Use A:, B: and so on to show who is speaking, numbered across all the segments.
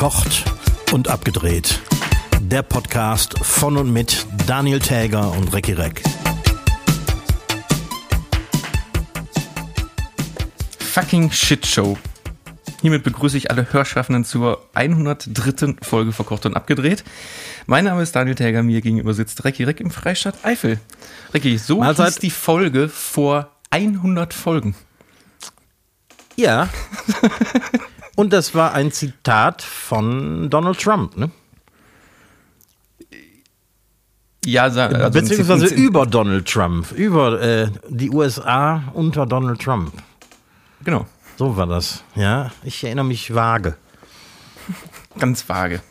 A: Verkocht und abgedreht. Der Podcast von und mit Daniel Täger und Recki Reck.
B: Fucking Shitshow. Hiermit begrüße ich alle Hörschaffenden zur 103. Folge Verkocht und abgedreht. Mein Name ist Daniel Täger, mir gegenüber sitzt Recki Reck im Freistaat Eifel. Recki, so
A: Mahlzeit.
B: hieß die Folge vor 100 Folgen.
A: Ja. Und das war ein Zitat von Donald Trump, ne?
B: Ja, also
A: Beziehungsweise über Donald Trump, über äh, die USA unter Donald Trump.
B: Genau,
A: So war das, ja. Ich erinnere mich vage.
B: ganz vage.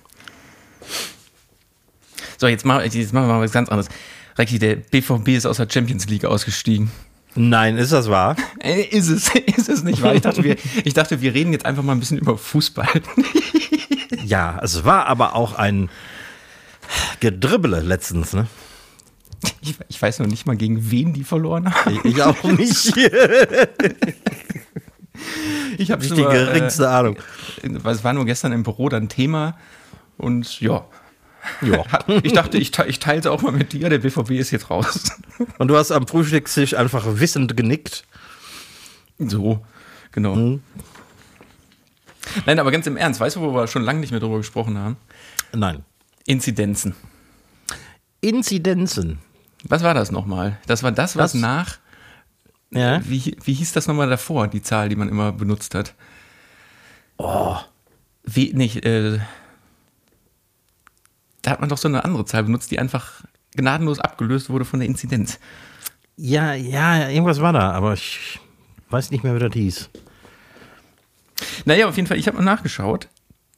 B: So, jetzt machen wir mal was ganz anderes. Recki, der BVB ist aus der Champions League ausgestiegen.
A: Nein, ist das wahr?
B: Äh, Ist es, ist es nicht wahr? Ich dachte, wir, ich dachte, wir reden jetzt einfach mal ein bisschen über Fußball.
A: Ja, es war aber auch ein Gedribbele letztens, ne?
B: Ich, ich weiß noch nicht mal, gegen wen die verloren haben.
A: Ich auch nicht.
B: Ich habe
A: nicht die geringste Ahnung.
B: Äh, es war nur gestern im Büro dann Thema und ja.
A: Ja.
B: Ich dachte, ich, ich teile es auch mal mit dir. Der BVB ist jetzt raus.
A: Und du hast am Frühstückstisch einfach wissend genickt.
B: So, genau.
A: Mhm.
B: Nein, aber ganz im Ernst, weißt du, wo wir schon lange nicht mehr drüber gesprochen haben?
A: Nein.
B: Inzidenzen.
A: Inzidenzen.
B: Was war das nochmal? Das war das, was
A: Das-
B: nach.
A: Ja.
B: Wie, wie hieß das nochmal davor, die Zahl, die man immer benutzt hat? Oh. Wie, nicht, äh, da hat man doch so eine andere Zahl benutzt, die einfach gnadenlos abgelöst wurde von der Inzidenz.
A: Ja, ja, irgendwas war da, aber ich weiß nicht mehr, wie das hieß.
B: Naja, auf jeden Fall, ich habe mal nachgeschaut.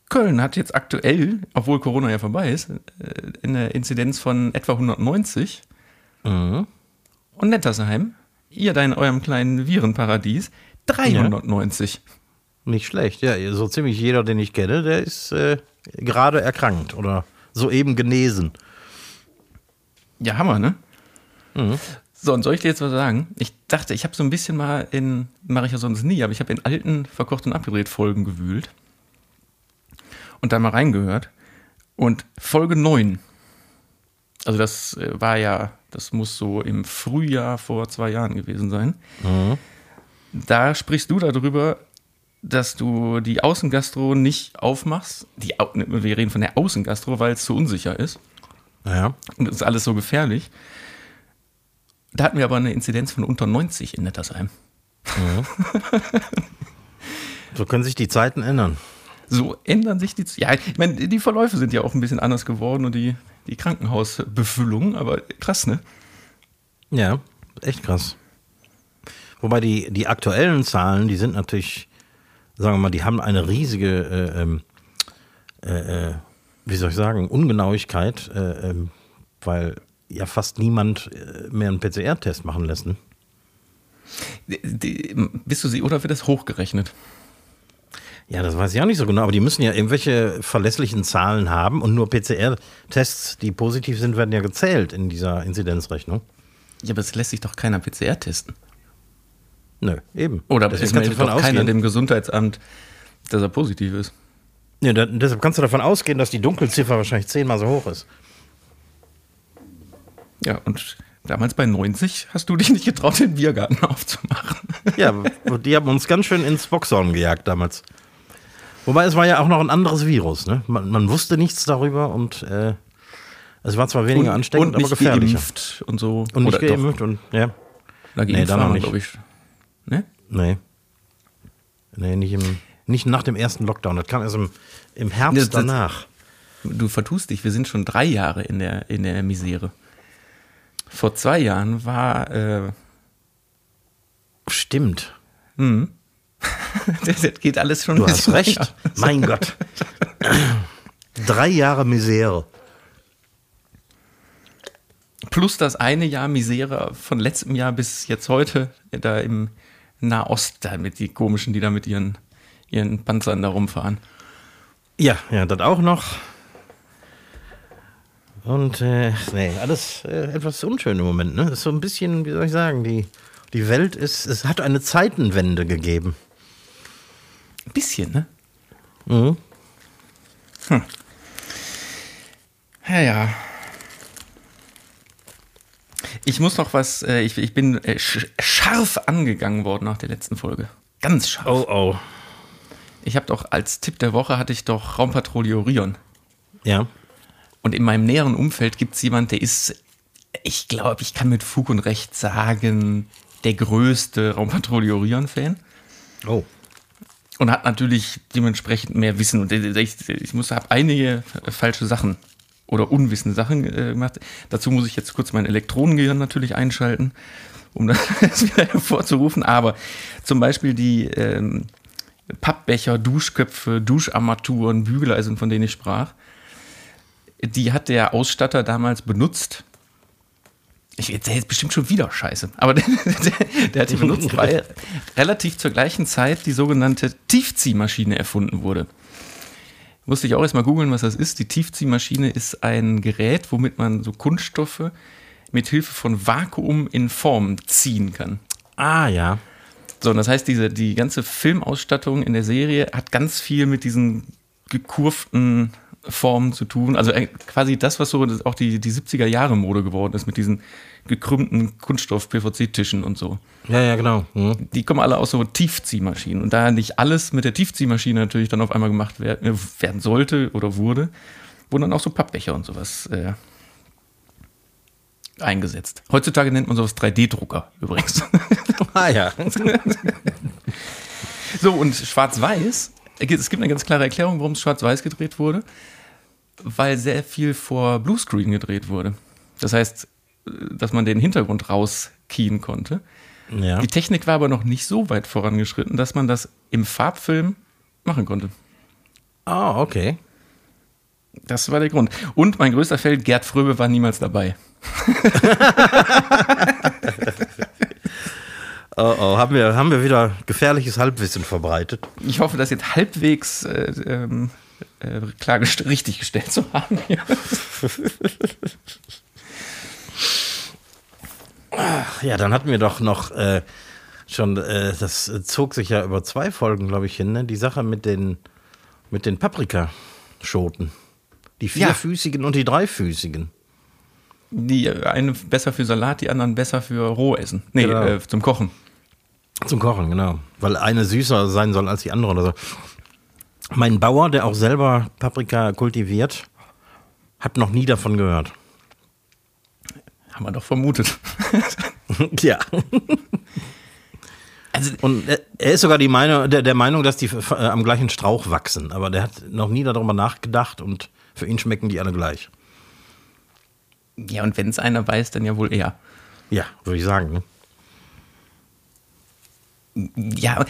B: Köln hat jetzt aktuell, obwohl Corona ja vorbei ist, äh, eine Inzidenz von etwa 190.
A: Mhm.
B: Und Nettersheim, ihr da in eurem kleinen Virenparadies, 390.
A: Nicht schlecht, ja. So ziemlich jeder, den ich kenne, der ist äh, gerade erkrankt oder soeben genesen.
B: Ja, Hammer, ne?
A: Mhm.
B: So, und soll ich dir jetzt was sagen? Ich dachte, ich habe so ein bisschen mal in, mache ich ja sonst nie, aber ich habe in alten Verkocht und Abgedreht Folgen gewühlt und da mal reingehört. Und Folge 9, also das äh, war ja, das muss so im Frühjahr vor zwei Jahren gewesen sein. Da sprichst du darüber, dass du die Außengastro nicht aufmachst. Die, wir reden von der Außengastro, weil es zu unsicher ist.
A: Ja.
B: Und das ist alles so gefährlich. Da hatten wir aber eine Inzidenz von unter 90 in Nettersheim.
A: So können sich die Zeiten ändern.
B: So ändern sich die. Ja, ich meine, die Verläufe sind ja auch ein bisschen anders geworden und die, die Krankenhausbefüllung, aber krass, ne?
A: Ja, echt krass. Wobei die, die aktuellen Zahlen, die sind natürlich, sagen wir mal, die haben eine riesige, äh, ähm, äh, äh, wie soll ich sagen, Ungenauigkeit, äh, ähm, weil ja fast niemand äh, mehr einen PCR-Test machen lässt. Ne?
B: Die, die, bist du sie oder wird das hochgerechnet?
A: Ja, das weiß ich auch nicht so genau, aber die müssen ja irgendwelche verlässlichen Zahlen haben und nur PCR-Tests, die positiv sind, werden ja gezählt in dieser Inzidenzrechnung.
B: Ja, aber es lässt sich doch keiner PCR testen.
A: Nö, eben.
B: Oder
A: du
B: meldet
A: davon
B: doch keiner dem Gesundheitsamt, dass er positiv ist.
A: Ja, da, deshalb kannst du davon ausgehen, dass die Dunkelziffer wahrscheinlich zehnmal so hoch ist.
B: Ja, und damals bei 90 hast du dich nicht getraut, den Biergarten aufzumachen.
A: Ja, die haben uns ganz schön ins Boxhorn gejagt damals. Wobei es war ja auch noch ein anderes Virus. Ne? Man, man wusste nichts darüber und äh, es war zwar weniger ansteckend,
B: und
A: aber
B: nicht
A: gefährlicher.
B: geimpft und so.
A: Und nicht
B: Oder doch.
A: geimpft und ja.
B: Na,
A: Nee, dann noch nicht.
B: glaub ich. Ne?
A: Nee. Nee, nicht, im, nicht nach dem ersten Lockdown. Das kam erst im, im
B: Das-
A: Herbst
B: das-
A: danach.
B: Du vertust dich, wir sind schon drei Jahre in der, in der Misere. Vor zwei Jahren war, äh,
A: Stimmt.
B: das, das geht alles schon
A: Du hast recht.
B: länger.
A: Mein Gott. Drei Jahre Misere.
B: Plus das eine Jahr Misere von letztem Jahr bis jetzt heute, da im Nahost, da mit die komischen, die da mit ihren, ihren Panzern da rumfahren.
A: Ja, ja, das auch noch. Und äh, nee, alles äh, etwas unschön im Moment. Ne? Ist so ein bisschen, wie soll ich sagen, die, die Welt ist, es hat eine Zeitenwende gegeben.
B: Ein bisschen, ne?
A: Mhm.
B: Hm. Ja, ja. Ich muss noch was, äh, ich, ich bin äh, sch scharf angegangen worden nach der letzten Folge. Ganz scharf.
A: Oh, oh.
B: Ich habe doch als Tipp der Woche hatte ich doch Raumpatrouille Orion.
A: Ja.
B: Und in meinem näheren Umfeld gibt es jemanden, der ist, ich glaube, ich kann mit Fug und Recht sagen, der größte Raumpatrouille Orion-Fan.
A: Oh.
B: Und hat natürlich dementsprechend mehr Wissen. Und ich, ich muss, habe einige falsche Sachen oder unwissende Sachen äh, gemacht. Dazu muss ich jetzt kurz mein Elektronengehirn natürlich einschalten, um das wieder hervorzurufen. Aber zum Beispiel die ähm, Pappbecher, Duschköpfe, Duscharmaturen, Bügeleisen, von denen ich sprach, die hat der Ausstatter damals benutzt. Ich erzähle jetzt bestimmt schon wieder Scheiße, aber der, der, der hat die benutzt, weil relativ zur gleichen Zeit die sogenannte Tiefziehmaschine erfunden wurde. Musste ich auch erstmal googeln, was das ist. Die Tiefziehmaschine ist ein Gerät, womit man so Kunststoffe mit Hilfe von Vakuum in Form ziehen kann.
A: Ah, ja.
B: So, und das heißt, diese, die ganze Filmausstattung in der Serie hat ganz viel mit diesen gekurften Formen zu tun. Also äh, quasi das, was so auch die, die 70er Jahre Mode geworden ist, mit diesen gekrümmten Kunststoff-PVC-Tischen und so.
A: Ja, ja, genau. Mhm.
B: Die kommen alle aus so Tiefziehmaschinen. Und da nicht alles mit der Tiefziehmaschine natürlich dann auf einmal gemacht werden, werden sollte oder wurde, wurden dann auch so Pappbecher und sowas äh, eingesetzt. Heutzutage nennt man sowas 3D-Drucker übrigens.
A: Ah, ja.
B: so, und Schwarz-Weiß, es gibt eine ganz klare Erklärung, warum es Schwarz-Weiß gedreht wurde, weil sehr viel vor Bluescreen gedreht wurde. Das heißt, dass man den Hintergrund rauskien konnte.
A: ja.
B: Die Technik war aber noch nicht so weit vorangeschritten, dass man das im Farbfilm machen konnte.
A: Ah, okay.
B: Das war der Grund. Und mein größter Feld, Gerd Fröbe, war niemals dabei.
A: Oh, oh. Haben wir, haben wir wieder gefährliches Halbwissen verbreitet?
B: Ich hoffe, das jetzt halbwegs äh, ähm, äh, klar gest richtig gestellt zu haben. hier.
A: Ja, dann hatten wir doch noch äh, schon, äh, das zog sich ja über zwei Folgen, glaube ich, hin, ne? Die Sache mit den, mit den Paprikaschoten. Die
B: Ja.
A: vierfüßigen und die dreifüßigen.
B: Die eine besser für Salat, die anderen besser für Rohessen. Nee,
A: Genau.
B: äh, zum Kochen.
A: Zum Kochen, genau. Weil eine süßer sein soll als die andere oder so. Mein Bauer, der auch selber Paprika kultiviert, hat noch nie davon gehört.
B: Haben wir doch vermutet.
A: ja.
B: Also,
A: Und er- ist sogar die Meinung, der, der Meinung, dass die äh, am gleichen Strauch wachsen. Aber der hat noch nie darüber nachgedacht und für ihn schmecken die alle gleich.
B: ja, und wenn es einer weiß, dann ja wohl er.
A: Ja, würde ich sagen. Ne?
B: Ja,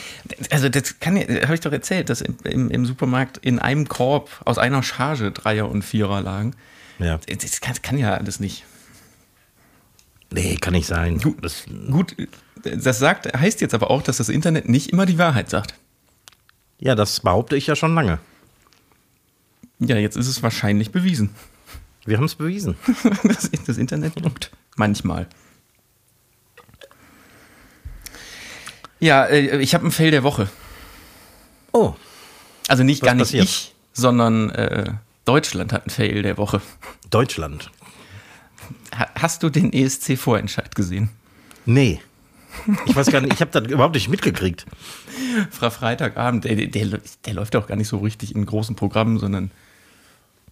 B: also das kann ja, habe ich doch erzählt, dass im, im, Supermarkt in einem Korb aus einer Charge Dreier und Vierer lagen.
A: Ja.
B: Das kann, kann ja alles nicht.
A: Nee, kann nicht sein. Das,
B: Gut, das sagt, heißt jetzt aber auch, dass das Internet nicht immer die Wahrheit sagt.
A: ja, das behaupte ich ja schon lange.
B: Ja, jetzt ist es wahrscheinlich bewiesen.
A: Wir haben es bewiesen.
B: Das, das Internet lügt. Manchmal. Ja, äh, ich habe ein Fail der Woche.
A: Oh,
B: Also nicht
A: Was
B: gar nicht
A: passiert?
B: ich, sondern äh, Deutschland hat ein Fail der Woche.
A: Deutschland.
B: Ha hast du den ESC-Vorentscheid gesehen?
A: Nee. Ich weiß gar nicht, ich habe das überhaupt nicht mitgekriegt.
B: Fra Freitagabend, der, der, der läuft ja auch gar nicht so richtig in großen Programmen, sondern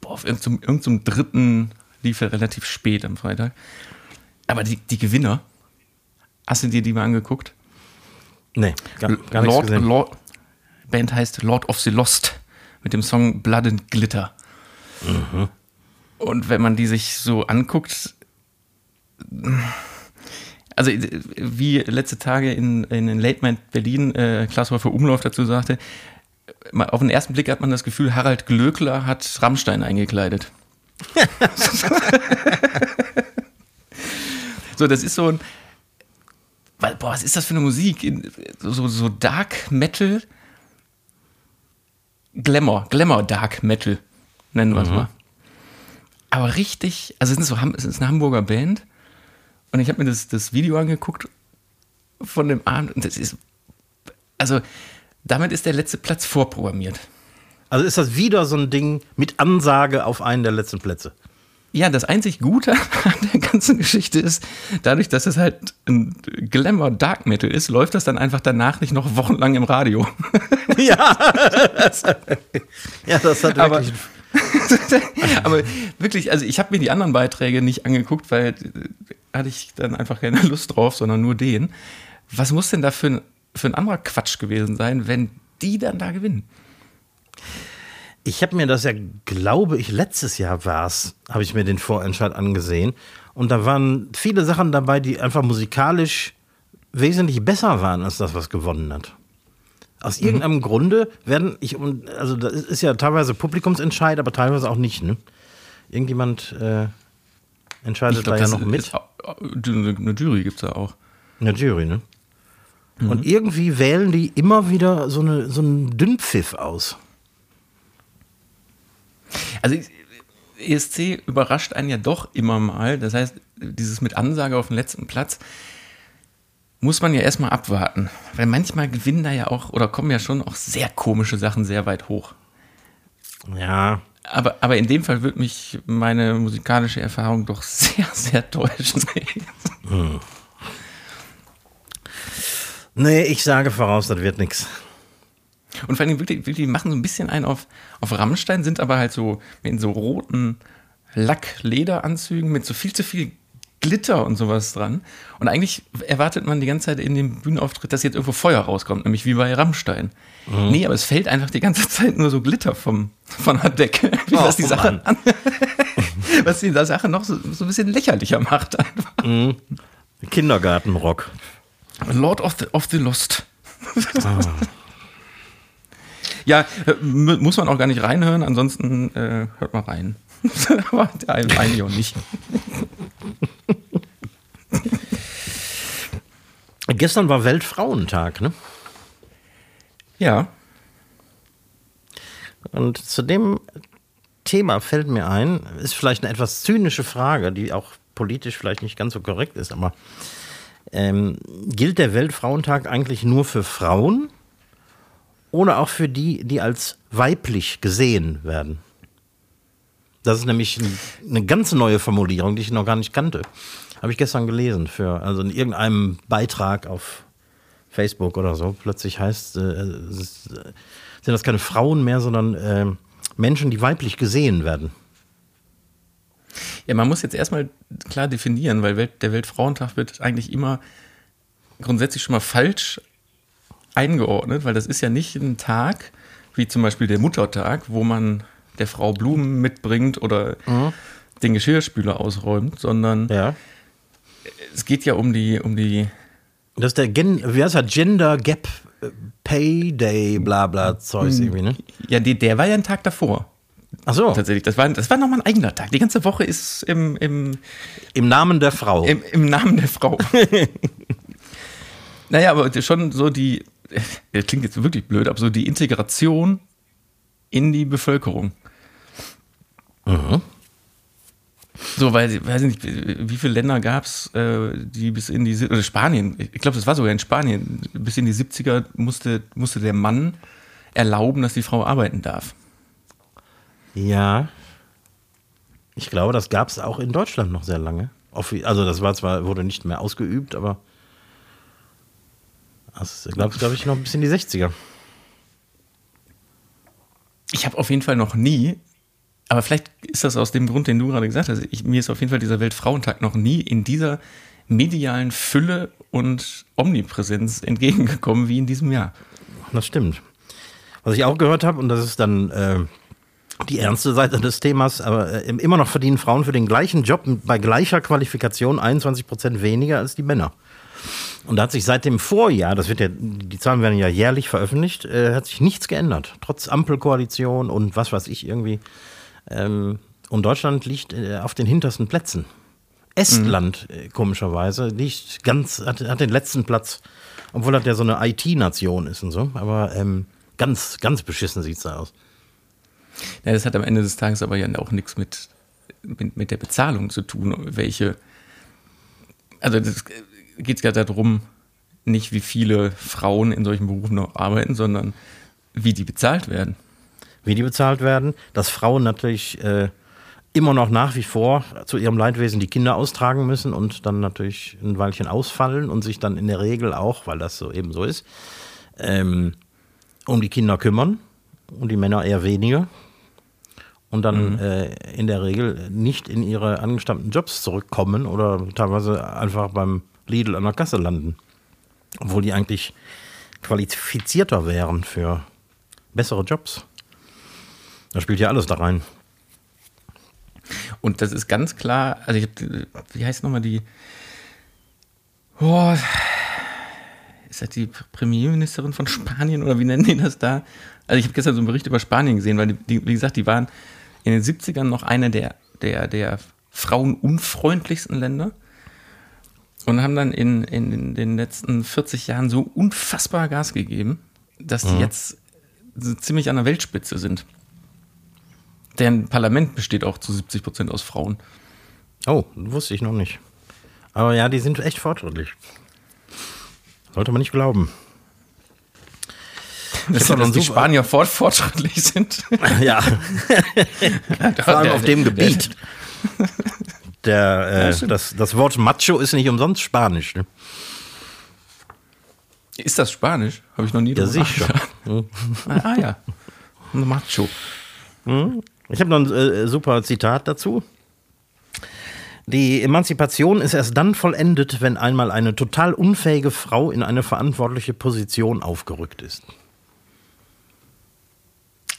B: boah, auf irgendeinem, irgendeinem dritten lief er relativ spät am Freitag. Aber die, die Gewinner, hast du dir die mal angeguckt?
A: Nee, gar, gar
B: Lord,
A: gesehen.
B: Lord, Band heißt Lord of the Lost mit dem Song Blood and Glitter.
A: Mhm.
B: Und wenn man die sich so anguckt, also wie letzte Tage in, in Late Night Berlin äh, Klaas Häufer Umlauf dazu sagte, auf den ersten Blick hat man das Gefühl, Harald Glöckler hat Rammstein eingekleidet. so, das ist so ein, weil, boah, was ist das für eine Musik? So, so Dark Metal, Glamour, Glamour Dark Metal, nennen wir es mal. Aber richtig, also es ist, so, es ist eine Hamburger Band und ich habe mir das, das Video angeguckt von dem Abend und das ist, also damit ist der letzte Platz vorprogrammiert.
A: Also ist das wieder so ein Ding mit Ansage auf einen der letzten Plätze.
B: Ja, das einzig Gute an der ganzen Geschichte ist, dadurch, dass es halt ein Glamour Dark Metal ist, läuft das dann einfach danach nicht noch wochenlang im Radio.
A: ja, das, ja, das hat
B: Aber-
A: wirklich.
B: Aber wirklich, also ich habe mir die anderen Beiträge nicht angeguckt, weil äh, hatte ich dann einfach keine Lust drauf, sondern nur den. Was muss denn da für ein, für ein anderer Quatsch gewesen sein, wenn die dann da gewinnen?
A: Ich habe mir das ja, glaube ich, letztes Jahr war es, habe ich mir den Vorentscheid angesehen. Und da waren viele Sachen dabei, die einfach musikalisch wesentlich besser waren als das, was gewonnen hat. Aus irgendeinem Grunde werden, ich, also das ist ja teilweise Publikumsentscheid, aber teilweise auch nicht. Ne? Irgendjemand äh, entscheidet da ja noch mit.
B: Auch- eine Jury gibt es da auch.
A: Eine Jury, ne? Und irgendwie wählen die immer wieder so, eine, so einen Dünnpfiff aus.
B: Also ESC überrascht einen ja doch immer mal. Das heißt, dieses mit Ansage auf den letzten Platz muss man ja erstmal abwarten. Weil manchmal gewinnen da ja auch oder kommen ja schon auch sehr komische Sachen sehr weit hoch.
A: Ja,
B: Aber, aber in dem Fall wird mich meine musikalische Erfahrung doch sehr, sehr täuschen.
A: nee, ich sage voraus, das wird nichts.
B: Und vor allem wirklich, wirklich die machen so ein bisschen einen auf, auf Rammstein, sind aber halt so in so roten Lack-Lederanzügen mit so viel zu viel Glitter und sowas dran. Und eigentlich erwartet man die ganze Zeit in dem Bühnenauftritt, dass jetzt irgendwo Feuer rauskommt, nämlich wie bei Rammstein. Nee, aber es fällt einfach die ganze Zeit nur so Glitter vom, von der Decke. Wie
A: Oh,
B: das die Sache
A: Mann.
B: an, was die Sache noch so, so ein bisschen lächerlicher macht. Einfach.
A: Kindergartenrock.
B: Lord of the, of the Lost. Ja, äh, mu- muss man auch gar nicht reinhören, ansonsten äh, hört mal rein. Aber der eine auch nicht.
A: Gestern war Weltfrauentag, ne?
B: Ja,
A: Und zu dem Thema fällt mir ein, ist vielleicht eine etwas zynische Frage, die auch politisch vielleicht nicht ganz so korrekt ist, aber ähm, gilt der Weltfrauentag eigentlich nur für Frauen oder auch für die, die als weiblich gesehen werden? Das ist nämlich ein- eine ganz neue Formulierung, die ich noch gar nicht kannte. Habe ich gestern gelesen, für, also in irgendeinem Beitrag auf Facebook oder so. Plötzlich heißt, äh, äh, sind das keine Frauen mehr, sondern äh, Menschen, die weiblich gesehen werden.
B: ja, man muss jetzt erstmal klar definieren, weil der Weltfrauentag wird eigentlich immer grundsätzlich schon mal falsch eingeordnet, weil das ist ja nicht ein Tag, wie zum Beispiel der Muttertag, wo man der Frau Blumen mitbringt oder den Geschirrspüler ausräumt, sondern
A: Ja.
B: es geht ja um die, um die
A: Das ist der Gen wie heißt das? Gender Gap äh, Pay Day, bla bla Zeugs irgendwie, ne?
B: Ja, die, der war ja ein Tag davor.
A: Ach so,
B: Tatsächlich. Das war, das war nochmal ein eigener Tag. Die ganze Woche ist im, im,
A: im Namen der Frau.
B: im, im Namen der Frau. naja, aber schon so die, das klingt jetzt wirklich blöd, aber so die Integration in die Bevölkerung. So, weil, ich weiß nicht, wie viele Länder gab es, äh, die bis in die, oder Spanien, ich glaube, das war sogar in Spanien, bis in die 70er musste, musste der Mann erlauben, dass die Frau arbeiten darf.
A: Ja. Ich glaube, das gab es auch in Deutschland noch sehr lange. Also das war zwar, wurde nicht mehr ausgeübt, aber das glaube glaub ich noch bis in die 60er.
B: Ich habe auf jeden Fall noch nie, aber vielleicht ist das aus dem Grund, den du gerade gesagt hast, ich, mir ist auf jeden Fall dieser Weltfrauentag noch nie in dieser medialen Fülle und Omnipräsenz entgegengekommen wie in diesem Jahr.
A: Das stimmt. Was ich auch gehört habe, und das ist dann äh, die ernste Seite des Themas, aber äh, immer noch verdienen Frauen für den gleichen Job bei gleicher Qualifikation 21 Prozent weniger als die Männer. Und da hat sich seit dem Vorjahr, das wird ja, die Zahlen werden ja jährlich veröffentlicht, äh, hat sich nichts geändert. Trotz Ampelkoalition und was weiß ich irgendwie. Ähm, und Deutschland liegt äh, auf den hintersten Plätzen. Estland, äh, komischerweise, liegt ganz, hat, hat den letzten Platz, obwohl das ja so eine IT-Nation ist und so. Aber ähm, ganz, ganz beschissen sieht es da aus.
B: Ja, das hat am Ende des Tages aber ja auch nichts mit, mit, mit der Bezahlung zu tun, welche. Also das geht ja darum, nicht wie viele Frauen in solchen Berufen noch arbeiten, sondern wie die bezahlt werden.
A: wie die bezahlt werden, dass Frauen natürlich äh, immer noch nach wie vor zu ihrem Leidwesen die Kinder austragen müssen und dann natürlich ein Weilchen ausfallen und sich dann in der Regel auch, weil das so eben so ist, ähm, um die Kinder kümmern und die Männer eher weniger und dann mhm. äh, in der Regel nicht in ihre angestammten Jobs zurückkommen oder teilweise einfach beim Lidl an der Kasse landen. Obwohl die eigentlich qualifizierter wären für bessere Jobs. Da spielt ja alles da rein.
B: Und das ist ganz klar, also ich hab, wie heißt nochmal die, oh, ist das die Premierministerin von Spanien oder wie nennen die das da? Also ich habe gestern so einen Bericht über Spanien gesehen, weil die, wie gesagt, die waren in den 70ern noch eine der, der, der frauenunfreundlichsten Länder und haben dann in, in den letzten 40 Jahren so unfassbar Gas gegeben, dass die mhm. jetzt so ziemlich an der Weltspitze sind. Deren Parlament besteht auch zu 70 Prozent aus Frauen.
A: Oh, wusste ich noch nicht. Aber ja, die sind echt fortschrittlich. Sollte man nicht glauben.
B: Das dass, dass die Spanier fort fortschrittlich sind.
A: Ja. Vor allem auf dem Gebiet. Der, äh, das, das Wort Macho ist nicht umsonst Spanisch. Ne?
B: Ist das Spanisch? Habe ich noch nie
A: ja, sicher.
B: Hm. ah, ja. Macho.
A: Hm. Ich habe noch ein äh, super Zitat dazu. Die Emanzipation ist erst dann vollendet, wenn einmal eine total unfähige Frau in eine verantwortliche Position aufgerückt ist.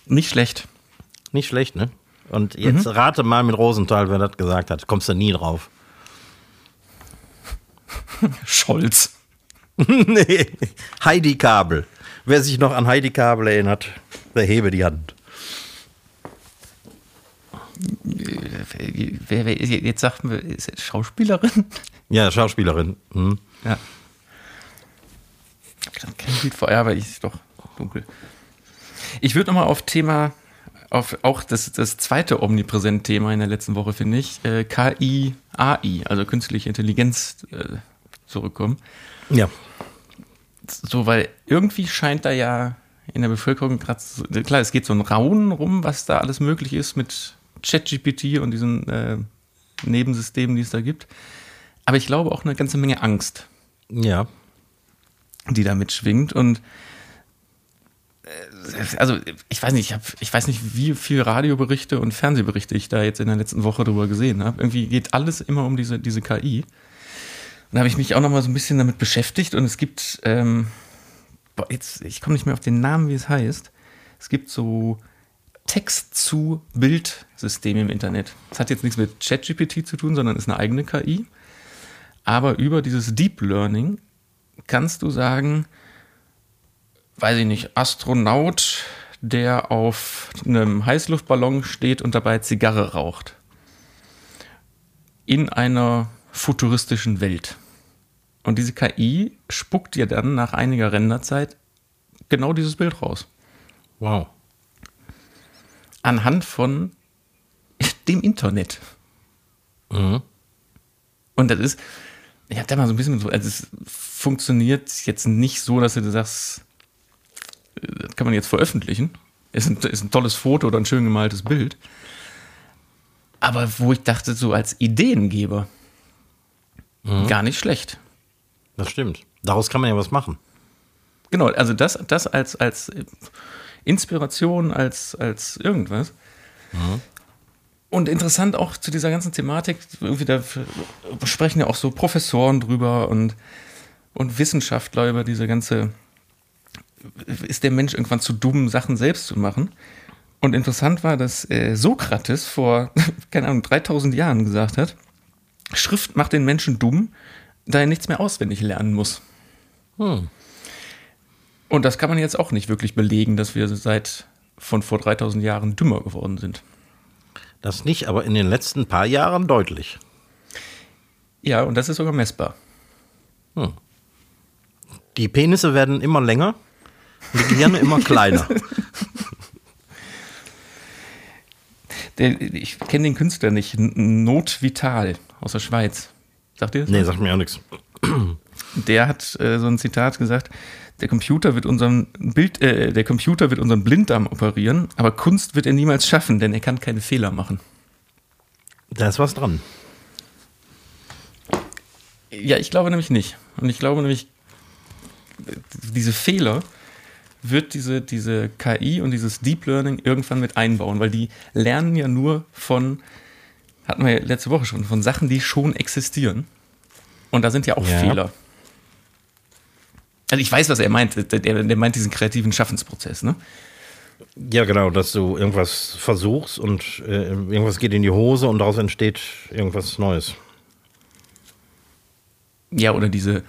B: Nicht schlecht.
A: Nicht schlecht, ne? Und jetzt mhm. rate mal mit Rosenthal, wer das gesagt hat. Kommst du nie drauf.
B: Scholz.
A: nee, Heidi Kabel. Wer sich noch an Heidi Kabel erinnert, der hebe die Hand.
B: Wer, wer, jetzt sagt man, ist es Schauspielerin?
A: Ja, Schauspielerin. Mhm.
B: Ja. Kein Bild vor, ja, aber ich ist doch dunkel. Ich würde nochmal auf Thema, auf auch das, das zweite omnipräsent Thema in der letzten Woche, finde ich, äh, KI, AI, also künstliche Intelligenz, äh, zurückkommen.
A: Ja.
B: So, weil irgendwie scheint da ja in der Bevölkerung gerade, klar, es geht so ein Raunen rum, was da alles möglich ist mit ChatGPT und diesen äh, Nebensystemen, die es da gibt. Aber ich glaube auch eine ganze Menge Angst.
A: Ja.
B: Die da mitschwingt. Und also ich weiß nicht, ich, hab, ich weiß nicht, wie viel Radioberichte und Fernsehberichte ich da jetzt in der letzten Woche drüber gesehen habe. Irgendwie geht alles immer um diese, diese KI. Und da habe ich mich auch noch mal so ein bisschen damit beschäftigt und es gibt, ähm, jetzt, ich komme nicht mehr auf den Namen, wie es heißt. Es gibt so Text-zu-Bild-System im Internet. Das hat jetzt nichts mit ChatGPT zu tun, sondern ist eine eigene KI. Aber über dieses Deep Learning kannst du sagen, weiß ich nicht, Astronaut, der auf einem Heißluftballon steht und dabei Zigarre raucht. In einer futuristischen Welt. Und diese KI spuckt dir dann nach einiger Renderzeit genau dieses Bild raus.
A: Wow
B: anhand von dem Internet. Mhm. Und das ist, ich habe da mal so ein bisschen so, also es funktioniert jetzt nicht so, dass du sagst, das kann man jetzt veröffentlichen. Ist ein, ist ein tolles Foto oder ein schön gemaltes Bild. Aber wo ich dachte, so als Ideengeber, mhm. gar nicht schlecht.
A: Das stimmt. Daraus kann man ja was machen.
B: Genau, also das, das als, als Inspiration als, als irgendwas. Mhm. Und interessant auch zu dieser ganzen Thematik, irgendwie da sprechen ja auch so Professoren drüber und, und Wissenschaftler über diese ganze, ist der Mensch irgendwann zu dumm, Sachen selbst zu machen? Und interessant war, dass äh, Sokrates vor, keine Ahnung, 3000 Jahren gesagt hat, Schrift macht den Menschen dumm, da er nichts mehr auswendig lernen muss. Hm. Und das kann man jetzt auch nicht wirklich belegen, dass wir seit von vor 3000 Jahren dümmer geworden sind.
A: Das nicht, aber in den letzten paar Jahren deutlich.
B: Ja, und das ist sogar messbar. Hm.
A: Die Penisse werden immer länger, die Gehirne immer kleiner.
B: Der, ich kenne den Künstler nicht, Not Vital aus der Schweiz. Sagt ihr das?
A: Nee, sagt mir auch nichts.
B: der hat äh, so ein Zitat gesagt, der Computer wird unseren Bild, äh, der Computer wird unseren Blinddarm operieren, aber Kunst wird er niemals schaffen, denn er kann keine Fehler machen.
A: Da ist was dran.
B: Ja, ich glaube nämlich nicht. Und ich glaube nämlich, diese Fehler wird diese, diese KI und dieses Deep Learning irgendwann mit einbauen, weil die lernen ja nur von, hatten wir ja letzte Woche schon, von Sachen, die schon existieren. Und da sind ja auch
A: Ja.
B: Fehler. Also ich weiß, was er meint. Der, der meint diesen kreativen Schaffensprozess, ne?
A: Ja, genau, dass du irgendwas versuchst und äh, irgendwas geht in die Hose und daraus entsteht irgendwas Neues.
B: Ja, oder diese,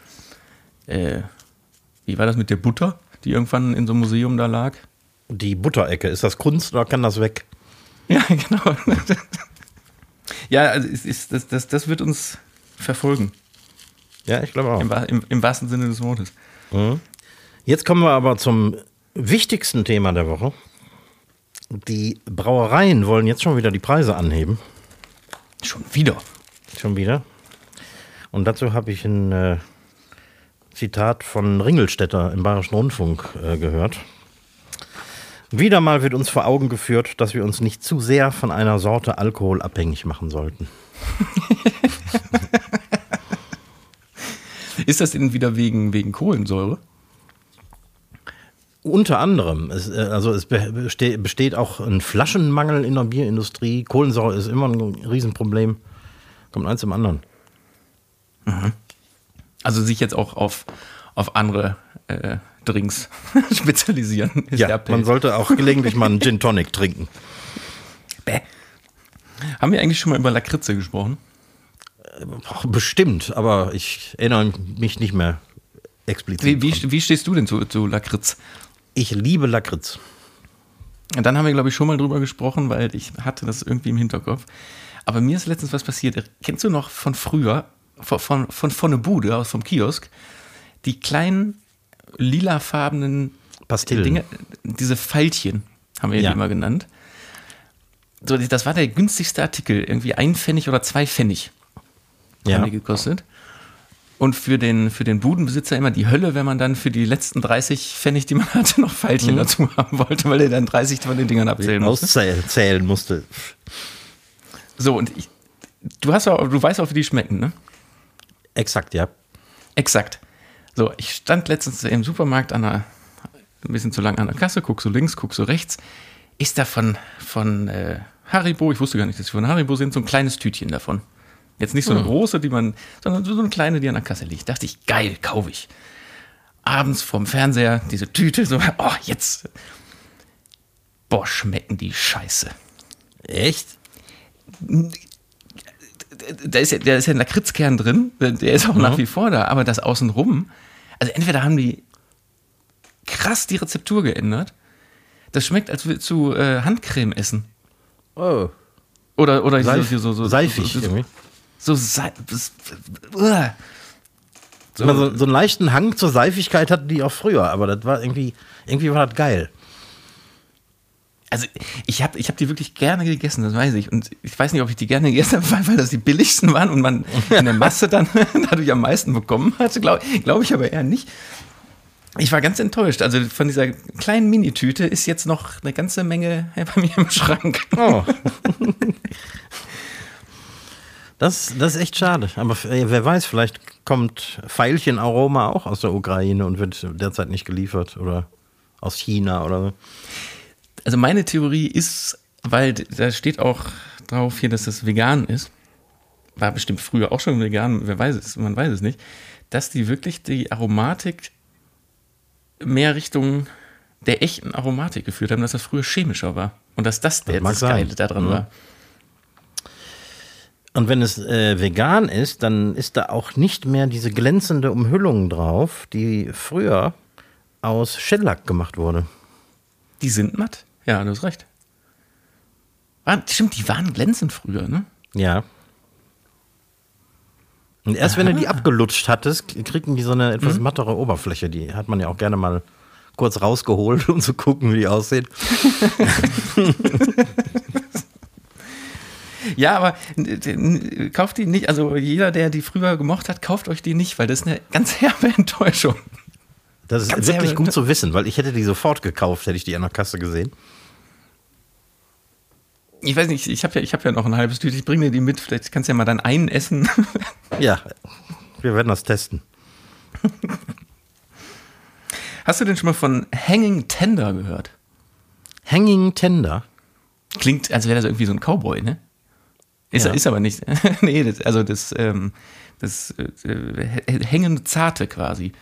B: äh, wie war das mit der Butter, die irgendwann in so einem Museum da lag?
A: Die Butterecke, ist das Kunst oder kann das weg?
B: Ja, genau. ja, also es ist, das, das, das wird uns verfolgen,
A: Ja, ich glaube auch.
B: im, im, im wahrsten Sinne des Wortes.
A: Jetzt kommen wir aber zum wichtigsten Thema der Woche. Die Brauereien wollen jetzt schon wieder die Preise anheben.
B: Schon wieder.
A: Schon wieder. Und dazu habe ich ein äh, Zitat von Ringelstetter im Bayerischen Rundfunk äh, gehört. Wieder mal wird uns vor Augen geführt, dass wir uns nicht zu sehr von einer Sorte Alkohol abhängig machen sollten.
B: Ist das denn wieder wegen, wegen Kohlensäure?
A: Unter anderem, es, äh, also es be- beste- besteht auch ein Flaschenmangel in der Bierindustrie. Kohlensäure ist immer ein Riesenproblem. Kommt eins zum anderen.
B: Also sich jetzt auch auf, auf andere äh, Drinks spezialisieren.
A: Ja, man sollte auch gelegentlich mal einen Gin Tonic trinken.
B: Bäh. Haben wir eigentlich schon mal über Lakritze gesprochen?
A: Bestimmt, aber ich erinnere mich nicht mehr explizit.
B: Wie, wie, wie stehst du denn zu, zu Lakritz?
A: Ich liebe Lakritz.
B: Und dann haben wir, glaube ich, schon mal drüber gesprochen, weil ich hatte das irgendwie im Hinterkopf. Aber mir ist letztens was passiert. Kennst du noch von früher, von, von, von vorne Bude aus vom Kiosk, die kleinen lilafarbenen
A: Pastillen.
B: Dinge, diese Pfeilchen haben wir
A: Ja.
B: die immer genannt. So, das war der günstigste Artikel, irgendwie ein Pfennig oder zwei Pfennig
A: Ja.
B: haben die gekostet. Und für den, für den Budenbesitzer immer die Hölle, wenn man dann für die letzten 30 Pfennig, die man hatte, noch Pfeilchen dazu haben wollte, weil er dann 30 von den Dingern abzählen musste.
A: Auszählen zählen musste.
B: So, und ich, du hast auch, du weißt auch, wie die schmecken, ne?
A: Exakt, ja.
B: Exakt. So, ich stand letztens im Supermarkt an der, ein bisschen zu lang an der Kasse, guck so links, guck so rechts. Ist da von, von äh, Haribo, ich wusste gar nicht, dass sie von Haribo sind, so ein kleines Tütchen davon. Jetzt nicht so eine große, die man, sondern so eine kleine, die an der Kasse liegt. Dachte ich, geil, kaufe ich. Abends vorm Fernseher, diese Tüte, so, oh, jetzt. Boah, schmecken die scheiße.
A: Echt?
B: Da ist ja, da ist ja ein Lakritzkern drin, der ist auch nach wie vor da, aber das außenrum, also entweder haben die krass die Rezeptur geändert, das schmeckt, als würdest du äh, Handcreme essen.
A: Oh.
B: Oder, oder
A: Seif
B: so, so, so,
A: seifig
B: so, so,
A: irgendwie.
B: so, das- uah.
A: So, so, so einen leichten Hang zur Seifigkeit hatten die auch früher, aber das war irgendwie, irgendwie war das geil.
B: Also ich habe ich hab die wirklich gerne gegessen, das weiß ich. Und ich weiß nicht, ob ich die gerne gegessen habe, weil, weil das die billigsten waren und man in der Masse dann dadurch am meisten bekommen hatte. Glaube glaub ich aber eher nicht. Ich war ganz enttäuscht. Also von dieser kleinen Minitüte ist jetzt noch eine ganze Menge bei mir im Schrank.
A: Oh. Das, das ist echt schade. Aber äh, wer weiß, vielleicht kommt Veilchenaroma auch aus der Ukraine und wird derzeit nicht geliefert oder aus China oder so.
B: Also meine Theorie ist, weil da steht auch drauf hier, dass das vegan ist. War bestimmt früher auch schon vegan, wer weiß es, man weiß es nicht. Dass die wirklich die Aromatik mehr Richtung der echten Aromatik geführt haben, dass das früher chemischer war. Und dass das, der, das
A: sein.
B: Geile daran
A: Mhm.
B: war.
A: Und wenn es äh, vegan ist, dann ist da auch nicht mehr diese glänzende Umhüllung drauf, die früher aus Shellac gemacht wurde.
B: Die sind matt. Ja, du hast recht. War, stimmt, die waren glänzend früher, ne?
A: Ja. Und erst wenn du die abgelutscht hattest, kriegen die so eine etwas mattere Oberfläche. Die hat man ja auch gerne mal kurz rausgeholt, um zu gucken, wie die aussehen.
B: Ja, aber kauft die nicht, also jeder, der die früher gemocht hat, kauft euch die nicht, weil das ist eine ganz herbe Enttäuschung.
A: Das ist
B: Ganz
A: wirklich gut zu wissen, weil ich hätte die sofort gekauft, hätte ich die an der Kasse gesehen.
B: Ich weiß nicht, ich habe ja, ich hab ja noch ein halbes Tüte, ich bringe dir die mit, vielleicht kannst du ja mal dann einen essen.
A: Ja, wir werden das testen.
B: Hast du denn schon mal von Hanging Tender gehört?
A: Hanging Tender.
B: Klingt, als wäre das irgendwie so ein Cowboy, ne? Ist,
A: Ja.
B: ist aber nicht. nee, das, also das, ähm, das äh, hängende Zarte quasi.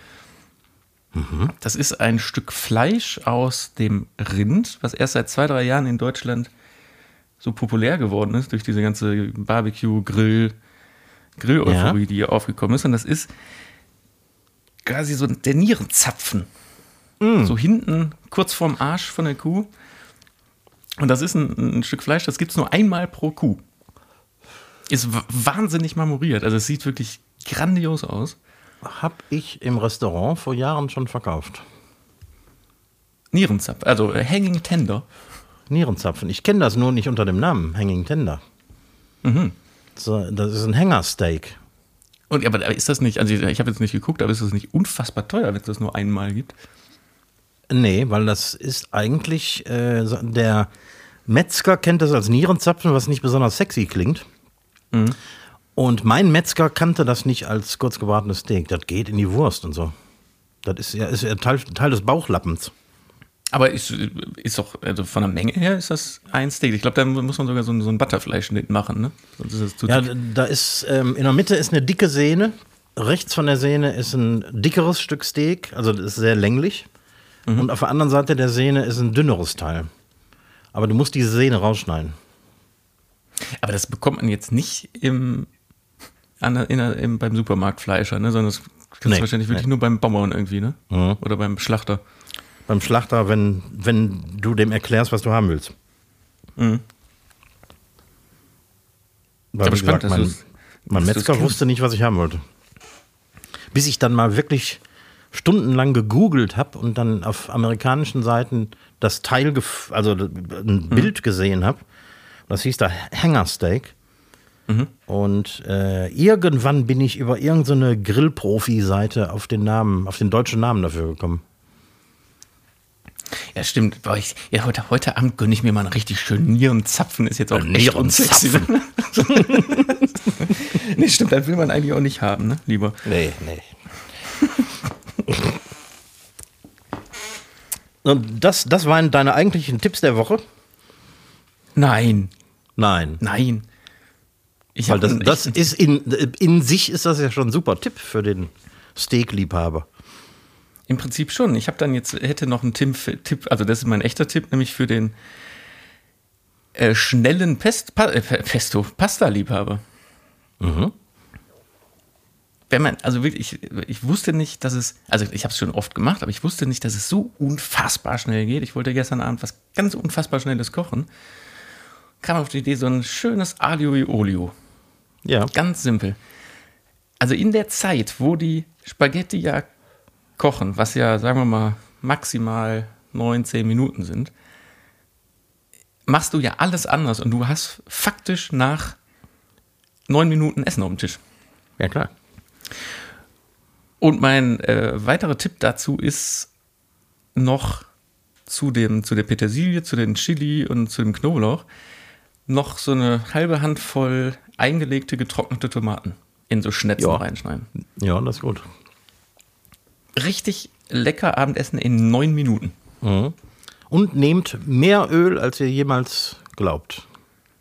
B: Das ist ein Stück Fleisch aus dem Rind, was erst seit zwei, drei Jahren in Deutschland so populär geworden ist, durch diese ganze Barbecue, Grill, Grill-Euphorie,
A: Ja.
B: die hier aufgekommen ist. Und das ist quasi so der Nierenzapfen. So hinten, kurz vorm Arsch von der Kuh. Und das ist ein, ein Stück Fleisch, das gibt es nur einmal pro Kuh. Ist wahnsinnig marmoriert. Also es sieht wirklich grandios aus.
A: Hab ich im Restaurant vor Jahren schon verkauft.
B: Nierenzapf, also äh, Hanging Tender.
A: Nierenzapfen. Ich kenne das nur nicht unter dem Namen Hanging Tender. So, das ist ein Hängersteak.
B: Und aber ist das nicht, also ich habe jetzt nicht geguckt, aber ist das nicht unfassbar teuer, wenn es das nur einmal gibt?
A: Nee, weil das ist eigentlich, äh, der Metzger kennt das als Nierenzapfen, was nicht besonders sexy klingt. Und mein Metzger kannte das nicht als kurz gebratenes Steak. Das geht in die Wurst und so. Das ist ja, ist ja Teil, Teil des Bauchlappens.
B: Aber ist, ist doch, also von der Menge her ist das ein Steak. Ich glaube, da muss man sogar so, ein- so ein Butterfleisch mit machen, ne? Sonst ist das zu
A: Ja,
B: dick.
A: da ist, ähm, in der Mitte ist eine dicke Sehne. Rechts von der Sehne ist ein dickeres Stück Steak, also das ist sehr länglich. Und auf der anderen Seite der Sehne ist ein dünneres Teil. Aber du musst diese Sehne rausschneiden.
B: Aber das bekommt man jetzt nicht im, an in im, beim Supermarktfleischer, ne? Sondern das kannst
A: Nee,
B: du wahrscheinlich wirklich
A: nee.
B: nur beim Bauern irgendwie, ne?
A: Mhm.
B: Oder beim Schlachter.
A: Beim Schlachter, wenn, wenn du dem erklärst, was du haben willst.
B: Mhm.
A: Weil,
B: Aber spannend,
A: gesagt,
B: dass
A: mein, mein Metzger wusste nicht, was ich haben wollte. Bis ich dann mal wirklich stundenlang gegoogelt habe und dann auf amerikanischen Seiten das Teil, also ein
B: Mhm.
A: Bild gesehen habe. Das hieß da Hängersteak.
B: Mhm.
A: Und äh, irgendwann bin ich über irgendeine Grillprofi-Seite auf den Namen, auf den deutschen Namen dafür gekommen.
B: Ja, stimmt. Boah, ich, ja, heute, heute Abend gönne ich mir mal einen richtig schönen Nierenzapfen. Ist jetzt auch
A: Ein
B: echt unsexy.
A: Nierenzapfen.
B: nee, stimmt, das will man eigentlich auch nicht haben, ne? Lieber.
A: Nee, nee. Und das, das waren deine eigentlichen Tipps der Woche?
B: Nein,
A: Nein.
B: nein. Ich
A: Weil das, das ist in, in sich ist das ja schon ein super Tipp für den Steak-Liebhaber.
B: Im Prinzip schon. Ich habe dann jetzt, hätte noch einen Tipp, also das ist mein echter Tipp, nämlich für den äh, schnellen Pest, pa, äh, Pesto, Pasta-Liebhaber. Wenn man, also wirklich, ich, ich wusste nicht, dass es, also ich habe es schon oft gemacht, aber ich wusste nicht, dass es so unfassbar schnell geht. Ich wollte gestern Abend was ganz unfassbar Schnelles kochen. Kam auf die Idee, so ein schönes Aglio e Olio.
A: Ja.
B: Ganz simpel. Also in der Zeit, wo die Spaghetti ja kochen, was ja, sagen wir mal, maximal 9, 10 Minuten sind, machst du ja alles anders und du hast faktisch nach 9 Minuten Essen auf dem Tisch.
A: Ja, klar.
B: Und mein äh, weiterer Tipp dazu ist noch zu, dem, zu der Petersilie, zu den Chili und zu dem Knoblauch noch so eine halbe Handvoll eingelegte, getrocknete Tomaten in so Schnetzen
A: Ja.
B: reinschneiden.
A: Ja, das ist gut.
B: Richtig lecker Abendessen in neun Minuten.
A: Und nehmt mehr Öl, als ihr jemals glaubt,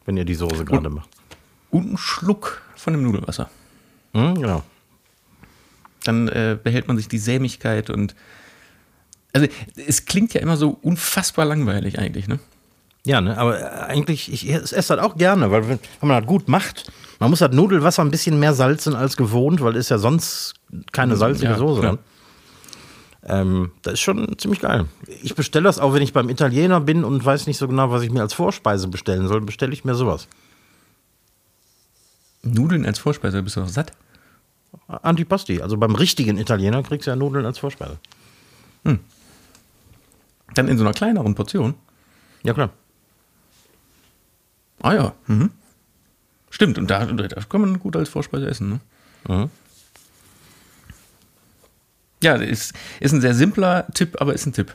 A: wenn ihr die Soße gerade macht.
B: Und einen Schluck von dem Nudelwasser.
A: Hm, genau.
B: Dann äh, behält man sich die Sämigkeit und. Also, es klingt ja immer so unfassbar langweilig eigentlich, ne?
A: Ja, ne, aber äh, eigentlich, ich esse das halt auch gerne, weil wenn, man das gut macht, man muss das Nudelwasser ein bisschen mehr salzen als gewohnt, weil ist ja sonst keine salzige
B: Ja,
A: Soße dran. Ähm, das ist schon ziemlich geil. Ich bestelle das auch, wenn ich beim Italiener bin und weiß nicht so genau, was ich mir als Vorspeise bestellen soll, bestelle ich mir sowas.
B: Nudeln als Vorspeise, bist du doch satt.
A: Antipasti. Also beim richtigen Italiener kriegst du ja Nudeln als Vorspeise.
B: Dann in so einer kleineren Portion.
A: Ja, klar.
B: Ah ja. Mhm. Stimmt, und da, da kann man gut als Vorspeise essen. Ne?
A: Mhm.
B: Ja, ist, ist ein sehr simpler Tipp, aber ist ein Tipp.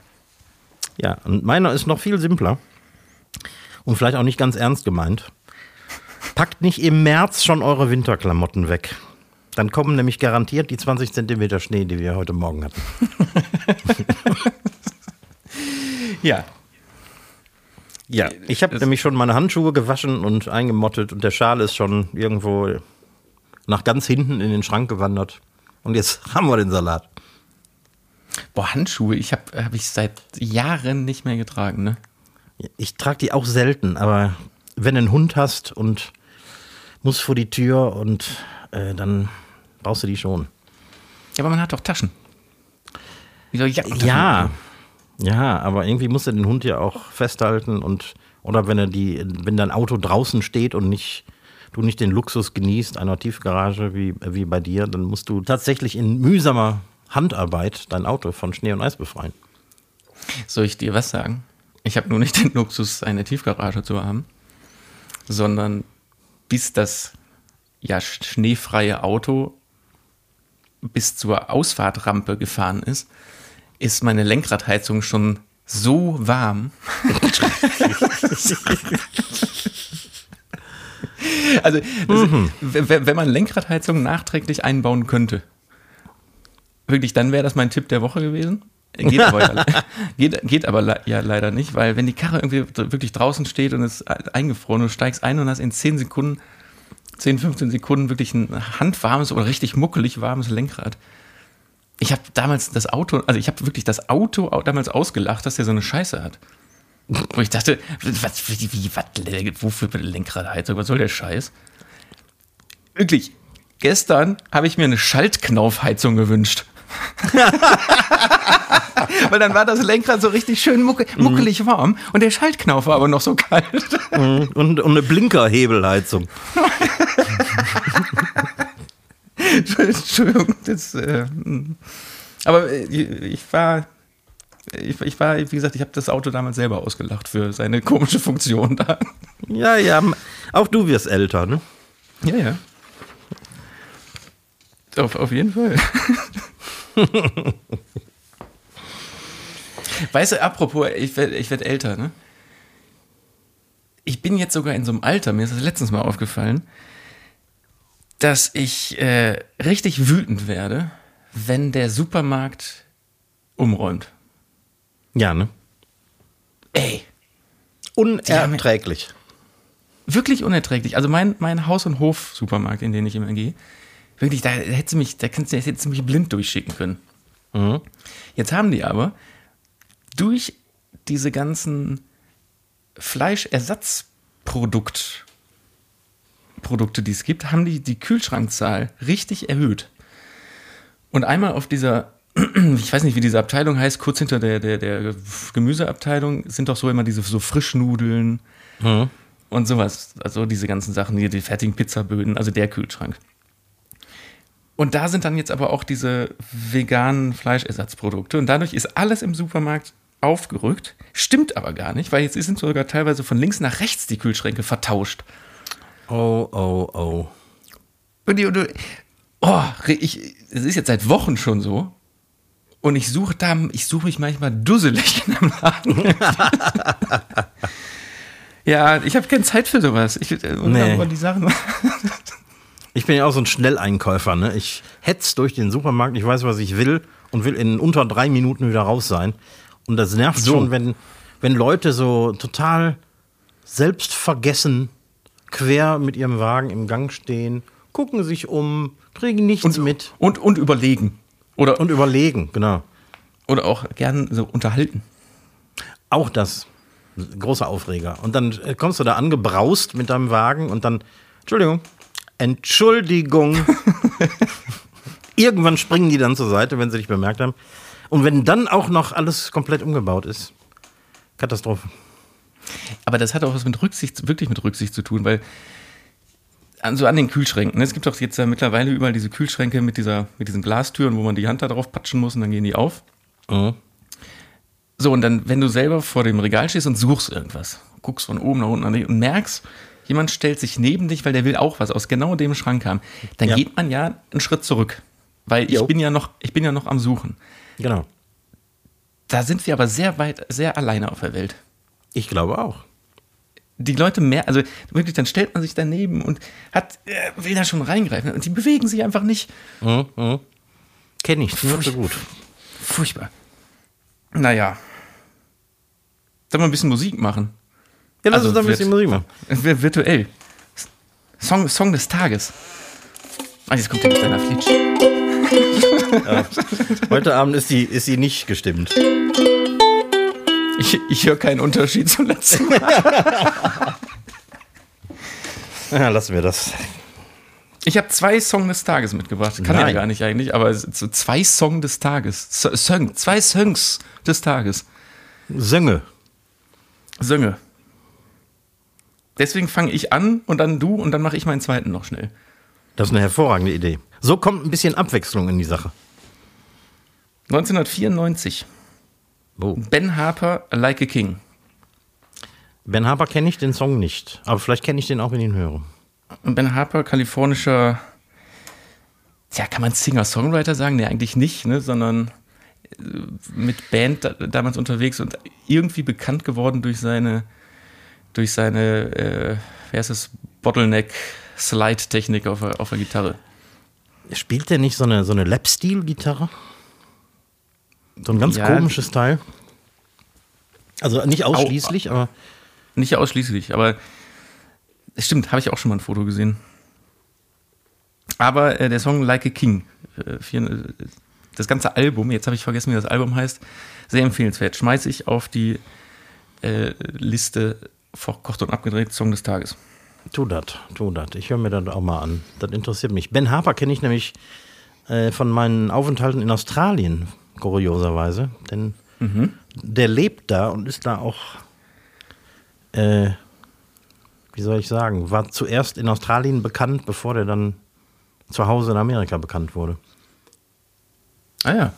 A: Ja, und meiner ist noch viel simpler und vielleicht auch nicht ganz ernst gemeint. Packt nicht im März schon eure Winterklamotten weg. Dann kommen nämlich garantiert die 20 Zentimeter Schnee, die wir heute Morgen hatten.
B: Ja.
A: Ja, ich habe nämlich schon meine Handschuhe gewaschen und eingemottet und der Schal ist schon irgendwo nach ganz hinten in den Schrank gewandert. Und jetzt haben wir den Salat.
B: Boah, Handschuhe, ich habe hab ich seit Jahren nicht mehr getragen, ne?
A: Ich trage die auch selten, aber wenn du einen Hund hast und muss vor die Tür und äh, dann brauchst du die schon.
B: Ja, aber man hat doch Taschen. Wie soll ich
A: Ja, ja, aber irgendwie musst du den Hund ja auch festhalten und oder wenn er die, wenn dein Auto draußen steht und nicht du nicht den Luxus genießt einer Tiefgarage wie, wie bei dir, dann musst du tatsächlich in mühsamer Handarbeit dein Auto von Schnee und Eis befreien.
B: Soll ich dir was sagen? Ich habe nur nicht den Luxus, eine Tiefgarage zu haben, sondern bis das ja sch- schneefreie Auto bis zur Ausfahrtrampe gefahren ist, ist meine Lenkradheizung schon so warm. also, w- w- wenn man Lenkradheizung nachträglich einbauen könnte, wirklich, dann wäre das mein Tipp der Woche gewesen. Geht aber, ja, geht, geht aber le- ja leider nicht, weil wenn die Karre irgendwie wirklich draußen steht und ist eingefroren, du steigst ein und hast in 10 Sekunden, 10, 15 Sekunden wirklich ein handwarmes oder richtig muckelig warmes Lenkrad. Ich habe damals das Auto, also ich habe wirklich das Auto au- damals ausgelacht, dass der so eine Scheiße hat. Wo ich dachte, was, wie, was, wofür Lenkradheizung, was soll der Scheiß? Wirklich, gestern habe ich mir eine Schaltknaufheizung gewünscht. Weil dann war das Lenkrad so richtig schön mucke, muckelig warm und der Schaltknauf war aber noch so kalt.
A: Und, und eine Blinkerhebelheizung.
B: Entschuldigung, das, äh, mm. aber äh, ich war, ich, ich war, wie gesagt, ich habe das Auto damals selber ausgelacht für seine komische Funktion da.
A: Ja, ja, auch du wirst älter, ne?
B: Ja, ja. Auf, auf jeden Fall. weißt du, apropos, ich werde ich werd älter, ne? Ich bin jetzt sogar in so einem Alter, mir ist das letztens mal aufgefallen, dass ich äh, richtig wütend werde, wenn der Supermarkt umräumt.
A: Ja, ne?
B: Ey,
A: Unerträglich.
B: wirklich unerträglich. Also mein, mein Haus- und Hof-Supermarkt, in den ich immer gehe, wirklich, da hätte mich, da kannst du jetzt mich blind durchschicken können.
A: Mhm.
B: Jetzt haben die aber durch diese ganzen Fleischersatzprodukt Produkte, die es gibt, haben die die Kühlschrankzahl richtig erhöht. Und einmal auf dieser, ich weiß nicht, wie diese Abteilung heißt, kurz hinter der, der, der Gemüseabteilung sind doch so immer diese so Frischnudeln und sowas. Also diese ganzen Sachen, hier die fertigen Pizzaböden, also der Kühlschrank. Und da sind dann jetzt aber auch diese veganen Fleischersatzprodukte und dadurch ist alles im Supermarkt aufgerückt. Stimmt aber gar nicht, weil jetzt sind sogar teilweise von links nach rechts die Kühlschränke vertauscht.
A: Oh, oh, oh.
B: Und die, und die, oh, ich, es ist jetzt seit Wochen schon so. Und ich suche da, ich suche mich manchmal dusselig in einem Laden. ja, ich habe keine Zeit für sowas. Ich, äh,
A: Nee.
B: die Sachen.
A: Ich bin ja auch so ein Schnelleinkäufer, ne? Ich hetz durch den Supermarkt, ich weiß, was ich will und will in unter drei Minuten wieder raus sein. Und das nervt
B: So.
A: schon, wenn, wenn Leute so total selbstvergessen quer mit ihrem Wagen im Gang stehen, gucken sich um, kriegen nichts mit
B: Und, und überlegen. Oder,
A: und überlegen, genau.
B: oder auch gern so unterhalten.
A: Auch das. Großer Aufreger. Und dann äh, kommst du da angebraust mit deinem Wagen und dann, Entschuldigung, Entschuldigung. Irgendwann springen die dann zur Seite, wenn sie dich bemerkt haben. Und wenn dann auch noch alles komplett umgebaut ist, Katastrophe.
B: Aber das hat auch was mit Rücksicht, wirklich mit Rücksicht zu tun, weil also an den Kühlschränken. ne, Es gibt doch jetzt ja mittlerweile überall diese Kühlschränke mit, dieser, mit diesen Glastüren, wo man die Hand da drauf patschen muss und dann gehen die auf.
A: Mhm.
B: So, und dann, wenn du selber vor dem Regal stehst und suchst irgendwas, guckst von oben nach unten an dich und merkst, jemand stellt sich neben dich, weil der will auch was aus genau dem Schrank haben, dann
A: Ja.
B: geht man ja einen Schritt zurück. Weil ich
A: Jo.
B: bin ja noch, ich bin ja noch am Suchen.
A: Genau.
B: Da sind wir aber sehr weit, sehr alleine auf der Welt.
A: Ich glaube auch.
B: Die Leute mehr, also wirklich, dann stellt man sich daneben und hat, äh, will da schon reingreifen und die bewegen sich einfach nicht.
A: Mhm. Mhm. Kenne ich so gut.
B: Furchtbar. Naja. Sollen wir ein bisschen Musik machen?
A: Ja, lass
B: Also
A: uns da ein bisschen Musik machen.
B: Virtuell. Song, Song des Tages. Ah, jetzt kommt der mit seiner Flitsch.
A: Heute Abend ist sie, ist sie nicht gestimmt.
B: Ich, ich höre keinen Unterschied zum letzten Mal.
A: Ja, lassen wir das.
B: Ich habe zwei Song des Tages mitgebracht. Kann ja
A: Nein.
B: gar nicht eigentlich, aber zwei Song des Tages. So- Song, zwei Songs des Tages.
A: Sönge.
B: Sönge. Deswegen fange ich an und dann du und dann mache ich meinen zweiten noch schnell.
A: Das ist eine hervorragende Idee. So kommt ein bisschen Abwechslung in die Sache.
B: 1994.
A: Oh.
B: Ben Harper, Like a King.
A: Ben Harper kenne ich den Song nicht. Aber vielleicht kenne ich den auch, wenn ich ihn höre.
B: Ben Harper, kalifornischer, ja, kann man Singer-Songwriter sagen? Nee, eigentlich nicht, ne, sondern äh, mit Band da, damals unterwegs und irgendwie bekannt geworden durch seine, durch seine, äh, wer ist es, Bottleneck-Slide-Technik auf, der- auf der Gitarre.
A: Spielt der nicht so eine, so eine Lap-Steel-Gitarre? So ein ganz
B: Ja.
A: komisches Teil. Also nicht ausschließlich, aber
B: Nicht ausschließlich, aber es stimmt, habe ich auch schon mal ein Foto gesehen. Aber äh, der Song Like a King, äh, vier, äh, das ganze Album, jetzt habe ich vergessen, wie das Album heißt, sehr empfehlenswert. Schmeiße ich auf die äh, Liste verkocht und abgedreht Song des Tages.
A: tu das, tu das. Ich höre mir das auch mal an. Das interessiert mich. Ben Harper kenne ich nämlich äh, von meinen Aufenthalten in Australien, kurioserweise. Denn der lebt da und ist da auch, äh, wie soll ich sagen, war zuerst in Australien bekannt, bevor der dann zu Hause in Amerika bekannt wurde.
B: Ah ja.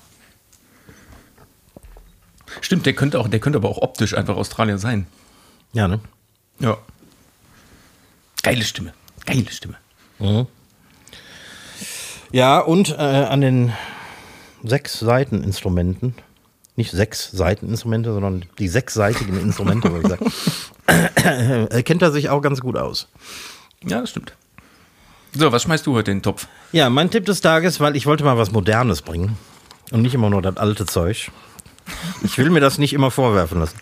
B: Stimmt, der könnte auch, der könnte aber auch optisch einfach Australier sein.
A: Ja, ne?
B: Ja. Geile Stimme. Geile Stimme.
A: Ja, und äh, an den sechs Seiteninstrumenten, nicht sechs Seiteninstrumente, sondern die sechsseitigen Instrumente, würde ich sagen, äh, kennt er sich auch ganz gut aus.
B: Ja, das stimmt. So, was schmeißt du heute in den Topf?
A: Ja, mein Tipp des Tages, weil ich wollte mal was Modernes bringen und nicht immer nur das alte Zeug. Ich will mir das nicht immer vorwerfen lassen.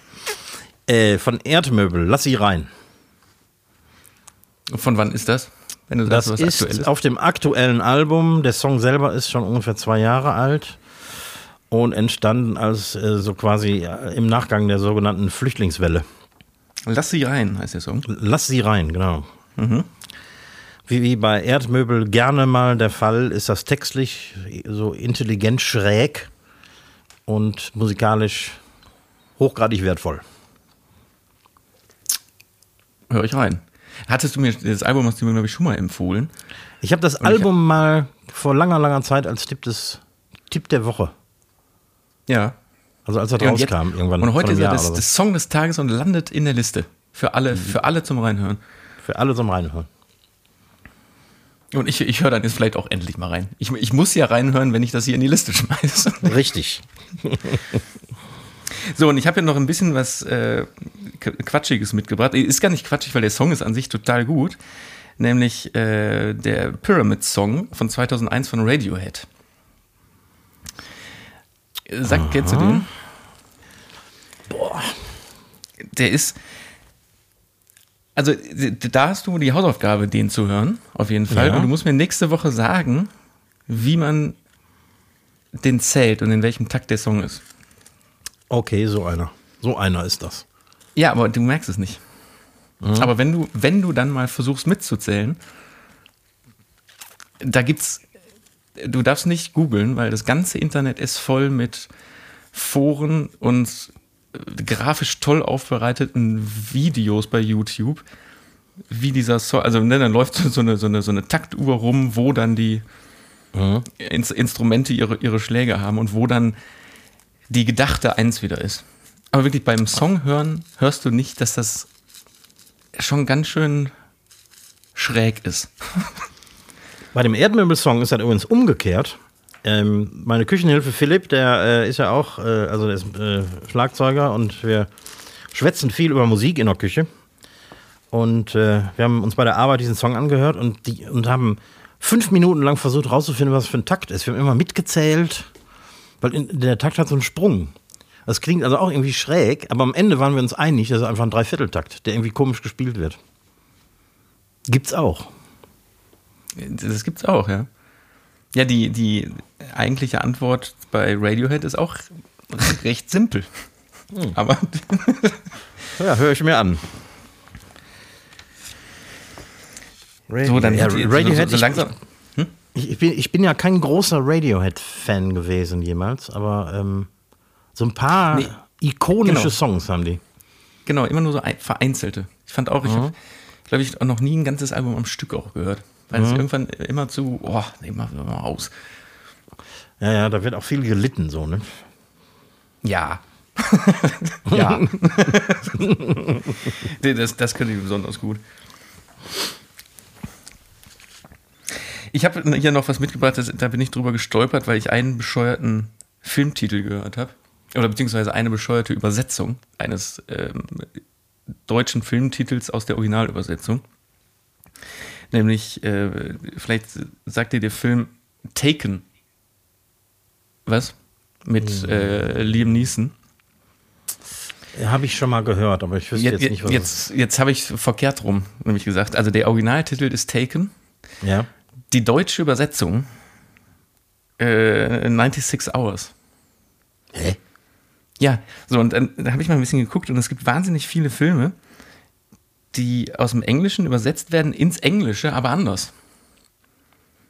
A: Äh, von Erdmöbel, lass sie rein.
B: Von wann ist das? Wenn du
A: Das
B: sagst, was
A: ist
B: aktuell
A: auf dem aktuellen Album. Der Song selber ist schon ungefähr zwei Jahre alt und entstanden als äh, so quasi äh, im Nachgang der sogenannten Flüchtlingswelle.
B: Lass sie rein, heißt der Song.
A: Lass sie rein, genau. Wie, wie bei Erdmöbel gerne mal der Fall, ist das textlich so intelligent schräg und musikalisch hochgradig wertvoll.
B: Hör ich rein. Hattest du mir, das Album hast du mir, glaube ich, schon mal empfohlen.
A: Ich habe das Album mal vor langer, langer Zeit als Tipp des Tipp der Woche,
B: Ja.
A: also als er
B: Ja, und jetzt-
A: rauskam irgendwann
B: Und heute ist er das,
A: so.
B: das Song des Tages und landet in der Liste. Für alle, für alle zum Reinhören.
A: Für alle zum Reinhören.
B: Und ich, ich höre dann jetzt vielleicht auch endlich mal rein. Ich, ich muss ja reinhören, wenn ich das hier in die Liste schmeiße.
A: Richtig.
B: So, und ich habe ja noch ein bisschen was äh, Qu- Quatschiges mitgebracht. Ist gar nicht quatschig, weil der Song ist an sich total gut. Nämlich äh, der Pyramid Song von 2001 von Radiohead. Sag, kennst du den? Boah. Der ist. Also, da hast du die Hausaufgabe, den zu hören, auf jeden Fall.
A: Ja.
B: Und du musst mir nächste Woche sagen, wie man den zählt und in welchem Takt der Song ist.
A: Okay, so einer. So einer ist das.
B: Ja, aber du merkst es nicht. Aber wenn du, wenn du dann mal versuchst mitzuzählen, da gibt's, du darfst nicht googeln, weil das ganze Internet ist voll mit Foren und äh, grafisch toll aufbereiteten Videos bei YouTube, wie dieser Song, also ne, dann läuft so eine, so eine, so eine Taktuhr rum, wo dann die Ins Instrumente ihre, ihre Schläge haben und wo dann die gedachte Eins wieder ist. Aber wirklich beim Song hören hörst du nicht, dass das schon ganz schön schräg ist.
A: Bei dem Erdmöbelsong ist das übrigens umgekehrt. Ähm, meine Küchenhilfe Philipp, der äh, ist ja auch, äh, also der ist äh, Schlagzeuger und wir schwätzen viel über Musik in der Küche. Und äh, wir haben uns bei der Arbeit diesen Song angehört und, die, und haben fünf Minuten lang versucht rauszufinden, was für ein Takt ist. Wir haben immer mitgezählt, weil in, der Takt hat so einen Sprung. Das klingt also auch irgendwie schräg, aber am Ende waren wir uns einig, das ist einfach ein Dreivierteltakt, der irgendwie komisch gespielt wird. Gibt's auch.
B: Das gibt's auch, ja. Ja, die, die eigentliche Antwort bei Radiohead ist auch recht simpel. Hm. Aber.
A: ja, höre ich mir an.
B: So, dann ja, Radiohead. So, so langsam.
A: Hm? Ich, ich, bin, ich bin ja kein großer Radiohead-Fan gewesen jemals, aber ähm, so ein paar nee, ikonische genau. Songs haben die.
B: Genau, immer nur so vereinzelte. Ich fand auch, ich mhm. habe, glaube ich, noch nie ein ganzes Album am Stück auch gehört. Weil mhm. es irgendwann immer zu, oh, nee, mach mal aus.
A: Ja, ja, da wird auch viel gelitten, so, ne?
B: Ja. ja. das, das könnte ich besonders gut. Ich habe hier noch was mitgebracht, das, da bin ich drüber gestolpert, weil ich einen bescheuerten Filmtitel gehört habe. Oder beziehungsweise eine bescheuerte Übersetzung eines ähm, deutschen Filmtitels aus der Originalübersetzung. Nämlich, äh, vielleicht sagt dir der Film Taken. Was? Mit hm. äh, Liam Neeson.
A: Habe ich schon mal gehört, aber ich wüsste jetzt, jetzt nicht, was
B: Jetzt, jetzt habe ich verkehrt rum, nämlich gesagt. Also der Originaltitel ist Taken.
A: Ja.
B: Die deutsche Übersetzung äh, 96 Hours.
A: Hä?
B: Ja, so und dann da habe ich mal ein bisschen geguckt und es gibt wahnsinnig viele Filme, die aus dem Englischen übersetzt werden ins Englische, aber anders.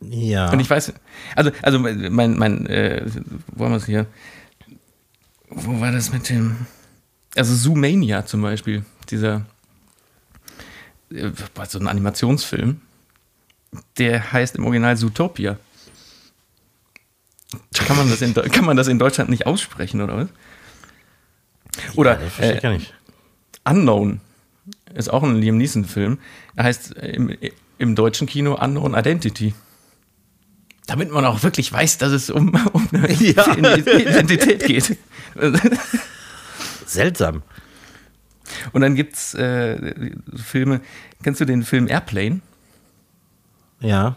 A: Ja.
B: Und ich weiß, also, also mein, mein, äh, wo haben wir es hier? Wo war das mit dem? Also Zoomania zum Beispiel, dieser, äh, so ein Animationsfilm, der heißt im Original Zootopia. Kann man das in, kann man das in Deutschland nicht aussprechen, oder was? Oder
A: ja, äh,
B: Unknown ist auch ein Liam Neeson-Film. Er heißt im, im deutschen Kino Unknown Identity. Damit man auch wirklich weiß, dass es um, um eine ja. Identität geht.
A: Seltsam.
B: Und dann gibt es äh, Filme. Kennst du den Film Airplane?
A: Ja.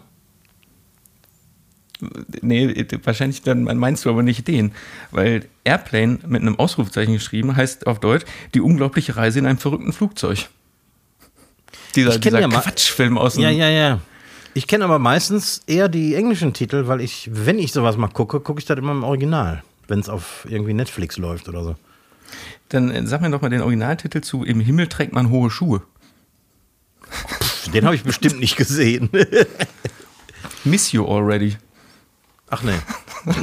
B: Nee, wahrscheinlich dann meinst du aber nicht den, weil Airplane mit einem Ausrufzeichen geschrieben heißt auf Deutsch die unglaubliche Reise in einem verrückten Flugzeug. Dieser, dieser ja Quatschfilm aus dem.
A: Ja, ja, ja. Ich kenne aber meistens eher die englischen Titel, weil ich, wenn ich sowas mal gucke, gucke ich das immer im Original, wenn es auf irgendwie Netflix läuft oder so.
B: Dann äh, sag mir doch mal den Originaltitel zu Im Himmel trägt man hohe Schuhe.
A: Den habe ich bestimmt nicht gesehen.
B: Miss You Already.
A: Ach nee.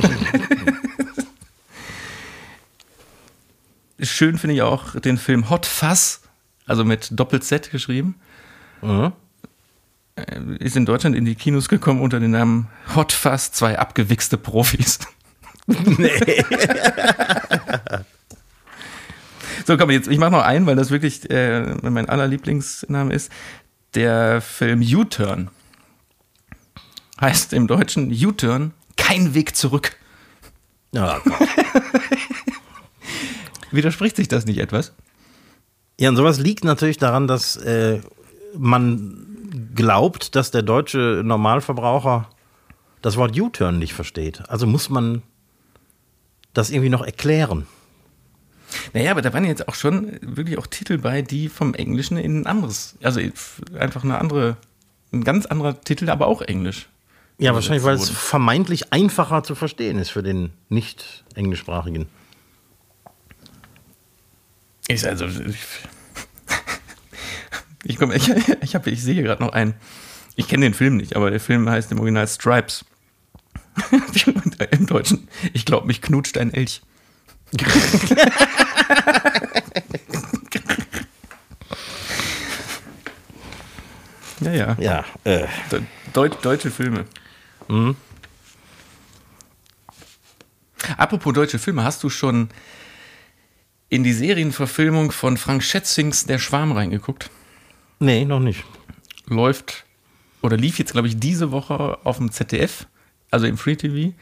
B: Schön finde ich auch den Film Hot Fuzz, also mit Doppel-Z geschrieben. Mhm. Ist in Deutschland in die Kinos gekommen unter dem Namen Hot Fuzz, zwei abgewichste Profis. Nee. So, komm, jetzt, ich mache noch einen, weil das wirklich äh, mein allerlieblingsname ist. Der Film U-Turn heißt im Deutschen U-Turn kein Weg zurück.
A: Ja,
B: Widerspricht sich das nicht etwas?
A: Ja, und sowas liegt natürlich daran, dass äh, man glaubt, dass der deutsche Normalverbraucher das Wort U-Turn nicht versteht. Also muss man das irgendwie noch erklären.
B: Naja, aber da waren jetzt auch schon wirklich auch Titel bei, die vom Englischen in ein anderes, also einfach eine andere, ein ganz anderer Titel, aber auch Englisch.
A: Ja, wahrscheinlich, weil es vermeintlich einfacher zu verstehen ist für den nicht englischsprachigen.
B: Ist also. Ich, ich, komm, ich, ich, hab, ich sehe gerade noch einen. Ich kenne den Film nicht, aber der Film heißt im Original Stripes. Im Deutschen. Ich glaube, mich knutscht ein Elch. Ja, ja.
A: Ja. Äh.
B: Deut deutsche Filme. Mhm. Apropos deutsche Filme, hast du schon in die Serienverfilmung von Frank Schätzings Der Schwarm reingeguckt?
A: Nee, noch nicht.
B: Läuft oder lief jetzt, glaube ich, diese Woche auf dem ZDF, also im Free TV.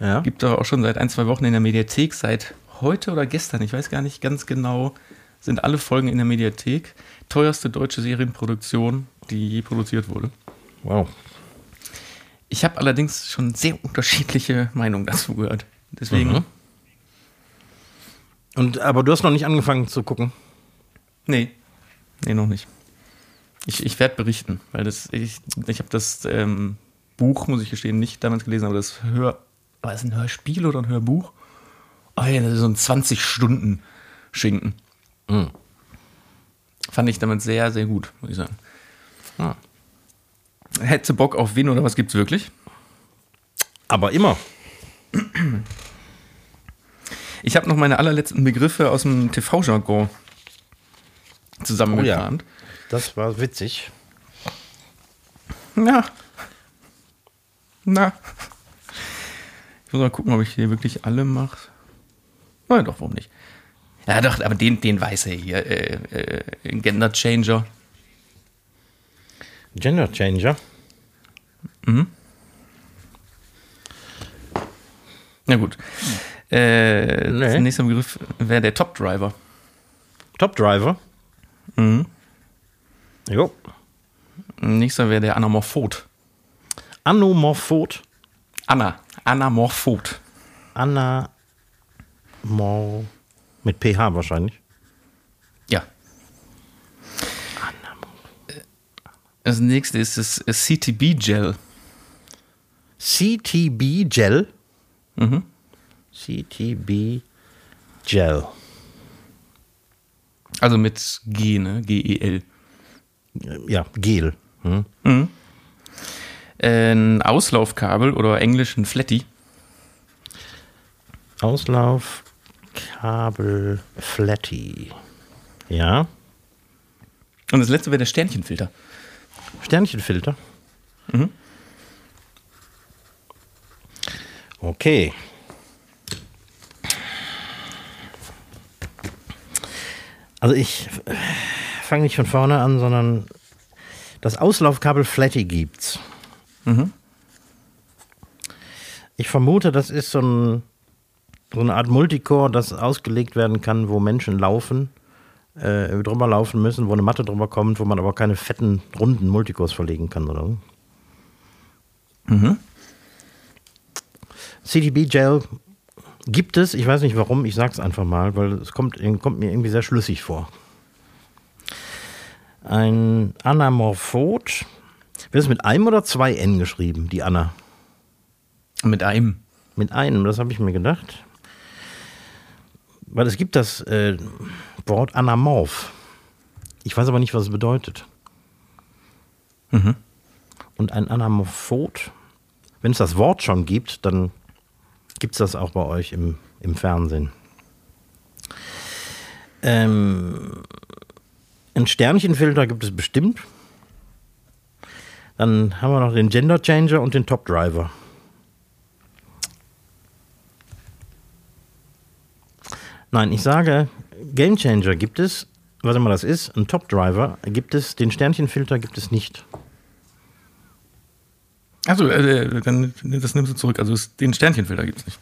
A: Ja.
B: Gibt doch auch schon seit ein, zwei Wochen in der Mediathek, seit heute oder gestern, ich weiß gar nicht ganz genau, sind alle Folgen in der Mediathek. Teuerste deutsche Serienproduktion, die je produziert wurde.
A: Wow.
B: Ich habe allerdings schon sehr unterschiedliche Meinungen dazu gehört. Deswegen,
A: Mhm. Und, aber du hast noch nicht angefangen zu gucken.
B: nee, nee, noch nicht. Ich, ich werde berichten, weil das, ich, ich habe das ähm, Buch, muss ich gestehen, nicht damals gelesen, aber das Hör, war es ein Hörspiel oder ein Hörbuch? Oh ja, das ist so ein 20-Stunden-Schinken.
A: Mhm.
B: Fand ich damals sehr, sehr gut, muss ich sagen.
A: Ah.
B: Hättest du Bock auf Win oder was gibt's wirklich?
A: Aber immer.
B: Ich habe noch meine allerletzten Begriffe aus dem TV-Jargon zusammengekramt.
A: Das war witzig.
B: Na. Na. Ich muss mal gucken, ob ich hier wirklich alle mache. Na doch, warum nicht? Ja, doch, aber den, den weiß er hier. Äh, äh, Gender Changer.
A: Gender Changer.
B: Na gut. Äh,
A: Nee.
B: Der nächste Begriff wäre der Top Driver.
A: Top Driver.
B: Mhm.
A: Jo.
B: Nächster wäre der Anamorphot.
A: Anomorphot.
B: Anna. Anamorphot.
A: Anna. Mor. Mit PH wahrscheinlich.
B: Ja. Das nächste ist das CTB-Gel.
A: CTB Gel.
B: Mhm.
A: CTB Gel.
B: Also mit G, ne? G-E-L.
A: Ja, Gel. Hm?
B: Ein Auslaufkabel oder englisch ein Flatty.
A: Auslauf. Kabel. Flatty. Ja.
B: Und das letzte wäre der Sternchenfilter.
A: Sternchenfilter.
B: Mhm.
A: Okay. Also ich fange nicht von vorne an, sondern das Auslaufkabel Flatty gibt's.
B: Mhm.
A: Ich vermute, das ist so, ein, so eine Art Multicore, das ausgelegt werden kann, wo Menschen laufen, äh, drüber laufen müssen, wo eine Matte drüber kommt, wo man aber keine fetten, runden Multicores verlegen kann oder so.
B: Mhm.
A: CDB Gel gibt es, ich weiß nicht warum, ich sag's einfach mal, weil es kommt, kommt mir irgendwie sehr schlüssig vor. Ein Anamorphot. Wird es mit einem oder zwei N geschrieben, die Anna?
B: Mit einem.
A: Mit einem, das habe ich mir gedacht. Weil es gibt das äh, Wort Anamorph. Ich weiß aber nicht, was es bedeutet.
B: Mhm.
A: Und ein Anamorphot, wenn es das Wort schon gibt, dann gibt es das auch bei euch im, im Fernsehen. Ähm, ein Sternchenfilter gibt es bestimmt. Dann haben wir noch den Gender Changer und den Top Driver. Nein, ich sage, Game Changer gibt es, was immer das ist, ein Top Driver gibt es, den Sternchenfilter gibt es nicht.
B: Achso, äh, dann das nimmst du zurück. Also es, den Sternchenfilter gibt es nicht.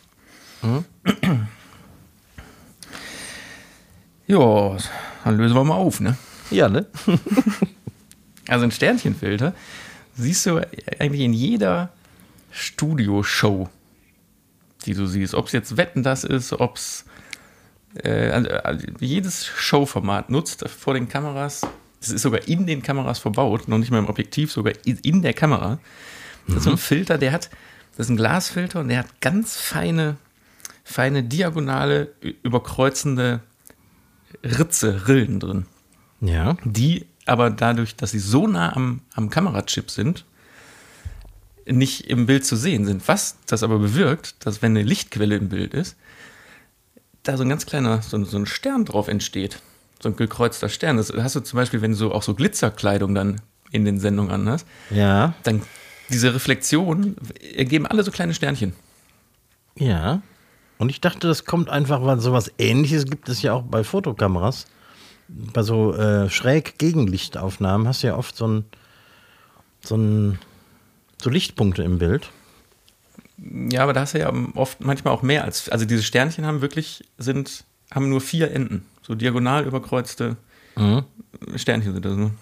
B: Ja, dann lösen wir mal auf, ne?
A: Ja, ne?
B: Also ein Sternchenfilter siehst du eigentlich in jeder Studioshow, die du siehst. Ob es jetzt Wetten das ist, ob es äh, also, also jedes Showformat nutzt vor den Kameras. Das ist sogar in den Kameras verbaut, noch nicht mal im Objektiv, sogar in, der Kamera. Das ist so ein Filter, der hat, das ist ein Glasfilter und der hat ganz feine, feine diagonale, überkreuzende Ritze, Rillen drin
A: Ja.
B: die aber dadurch, dass sie so nah am, am Kamerachip sind, nicht im Bild zu sehen sind. Was das aber bewirkt, dass wenn eine Lichtquelle im Bild ist, da so ein ganz kleiner, so, ein- so ein Stern drauf entsteht. So ein gekreuzter Stern. Das hast du zum Beispiel, wenn du so auch so Glitzerkleidung dann in den Sendungen anhast,
A: Ja.
B: dann diese Reflexionen ergeben alle so kleine Sternchen.
A: Ja. Und ich dachte, das kommt einfach, weil sowas ähnliches gibt es ja auch bei Fotokameras. Bei so äh, schräg Gegenlichtaufnahmen hast du ja oft so ein, so, ein, so Lichtpunkte im Bild.
B: Ja, aber da hast du ja oft manchmal auch mehr als. Also diese Sternchen haben wirklich, sind, haben nur vier Enden. So diagonal überkreuzte mhm. Sternchen sind das nur.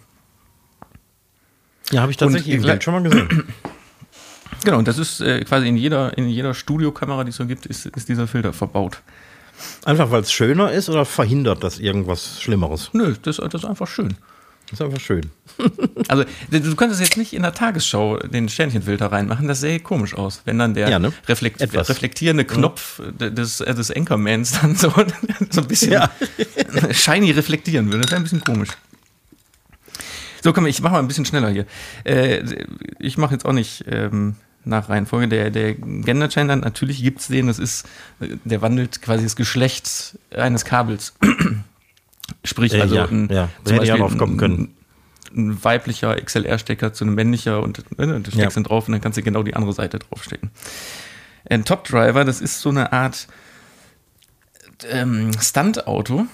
A: Ja, habe ich tatsächlich Bild schon mal gesehen.
B: Genau, und das ist äh, quasi in jeder, in jeder Studiokamera, die es so gibt, ist, ist dieser Filter verbaut.
A: Einfach weil es schöner ist oder verhindert das irgendwas Schlimmeres?
B: Nö, das, das ist einfach schön.
A: Das ist einfach schön.
B: also, du könntest jetzt nicht in der Tagesschau den Sternchenfilter reinmachen, das sähe komisch aus, wenn dann der
A: ja, ne?
B: reflekt reflektierende Knopf ja. des, äh, des Anchormans dann so, so ein bisschen ja. shiny reflektieren würde. Das wäre ein bisschen komisch. So, komm, ich mache mal ein bisschen schneller hier. Äh, ich mache jetzt auch nicht ähm, nach Reihenfolge. Der, der Gender Changer, natürlich gibt es den, das ist, der wandelt quasi das Geschlecht eines Kabels. Sprich, äh, also
A: ja, ein, ja. zum Beispiel ja kommen können.
B: Ein, ein weiblicher XLR-Stecker zu einem männlicher und ne, du steckst ja. ihn drauf und dann kannst du genau die andere Seite draufstecken. Ein Top Driver, das ist so eine Art ähm, Stunt-Auto.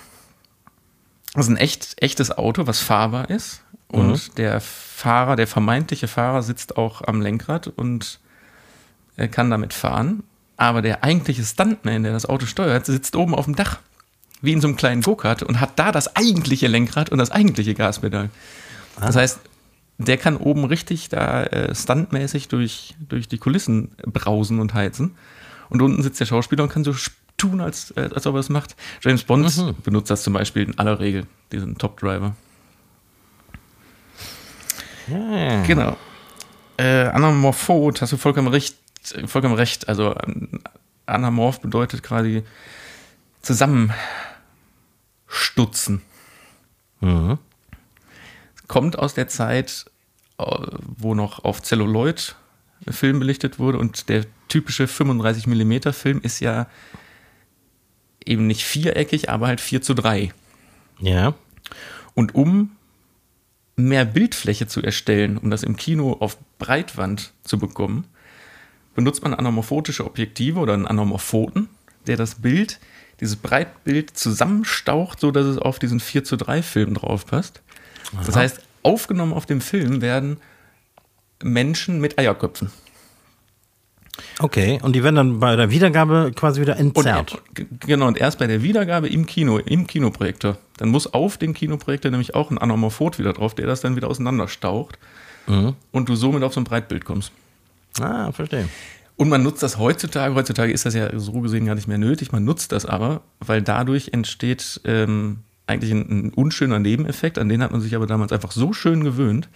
B: Das ist ein echt, echtes Auto, was fahrbar ist. Und mhm. der Fahrer, der vermeintliche Fahrer sitzt auch am Lenkrad und kann damit fahren. Aber der eigentliche Stuntman, der das Auto steuert, sitzt oben auf dem Dach wie in so einem kleinen Go-Kart und hat da das eigentliche Lenkrad und das eigentliche Gaspedal. Ah. Das heißt, der kann oben richtig da äh, stuntmäßig durch, durch die Kulissen brausen und heizen. Und unten sitzt der Schauspieler und kann so tun, als, äh, als ob er das macht. James Bond mhm. benutzt das zum Beispiel in aller Regel, diesen Top-Driver. Ja. Genau. Äh, Anamorphot, hast du vollkommen recht, vollkommen recht. Also Anamorph bedeutet quasi zusammen stutzen. Mhm. Kommt aus der Zeit, äh, wo noch auf Celluloid Film belichtet wurde und der typische 35 mm Film ist ja eben nicht viereckig, aber halt 4 zu 3.
A: Ja.
B: Und um mehr Bildfläche zu erstellen, um das im Kino auf Breitwand zu bekommen, benutzt man anamorphotische Objektive oder einen Anamorphoten, der das Bild dieses Breitbild zusammenstaucht, so dass es auf diesen 4 zu 3 Film draufpasst. Aha. Das heißt, aufgenommen auf dem Film werden Menschen mit Eierköpfen.
A: Okay, und die werden dann bei der Wiedergabe quasi wieder entzerrt.
B: Und, genau, und erst bei der Wiedergabe im Kino, im Kinoprojektor. Dann muss auf dem Kinoprojektor nämlich auch ein Anamorphot wieder drauf, der das dann wieder auseinanderstaucht. Mhm. Und du somit auf so ein Breitbild kommst.
A: Ah, verstehe.
B: Und man nutzt das heutzutage, heutzutage ist das ja so gesehen gar nicht mehr nötig, man nutzt das aber, weil dadurch entsteht ähm, eigentlich ein, ein, unschöner Nebeneffekt, an den hat man sich aber damals einfach so schön gewöhnt,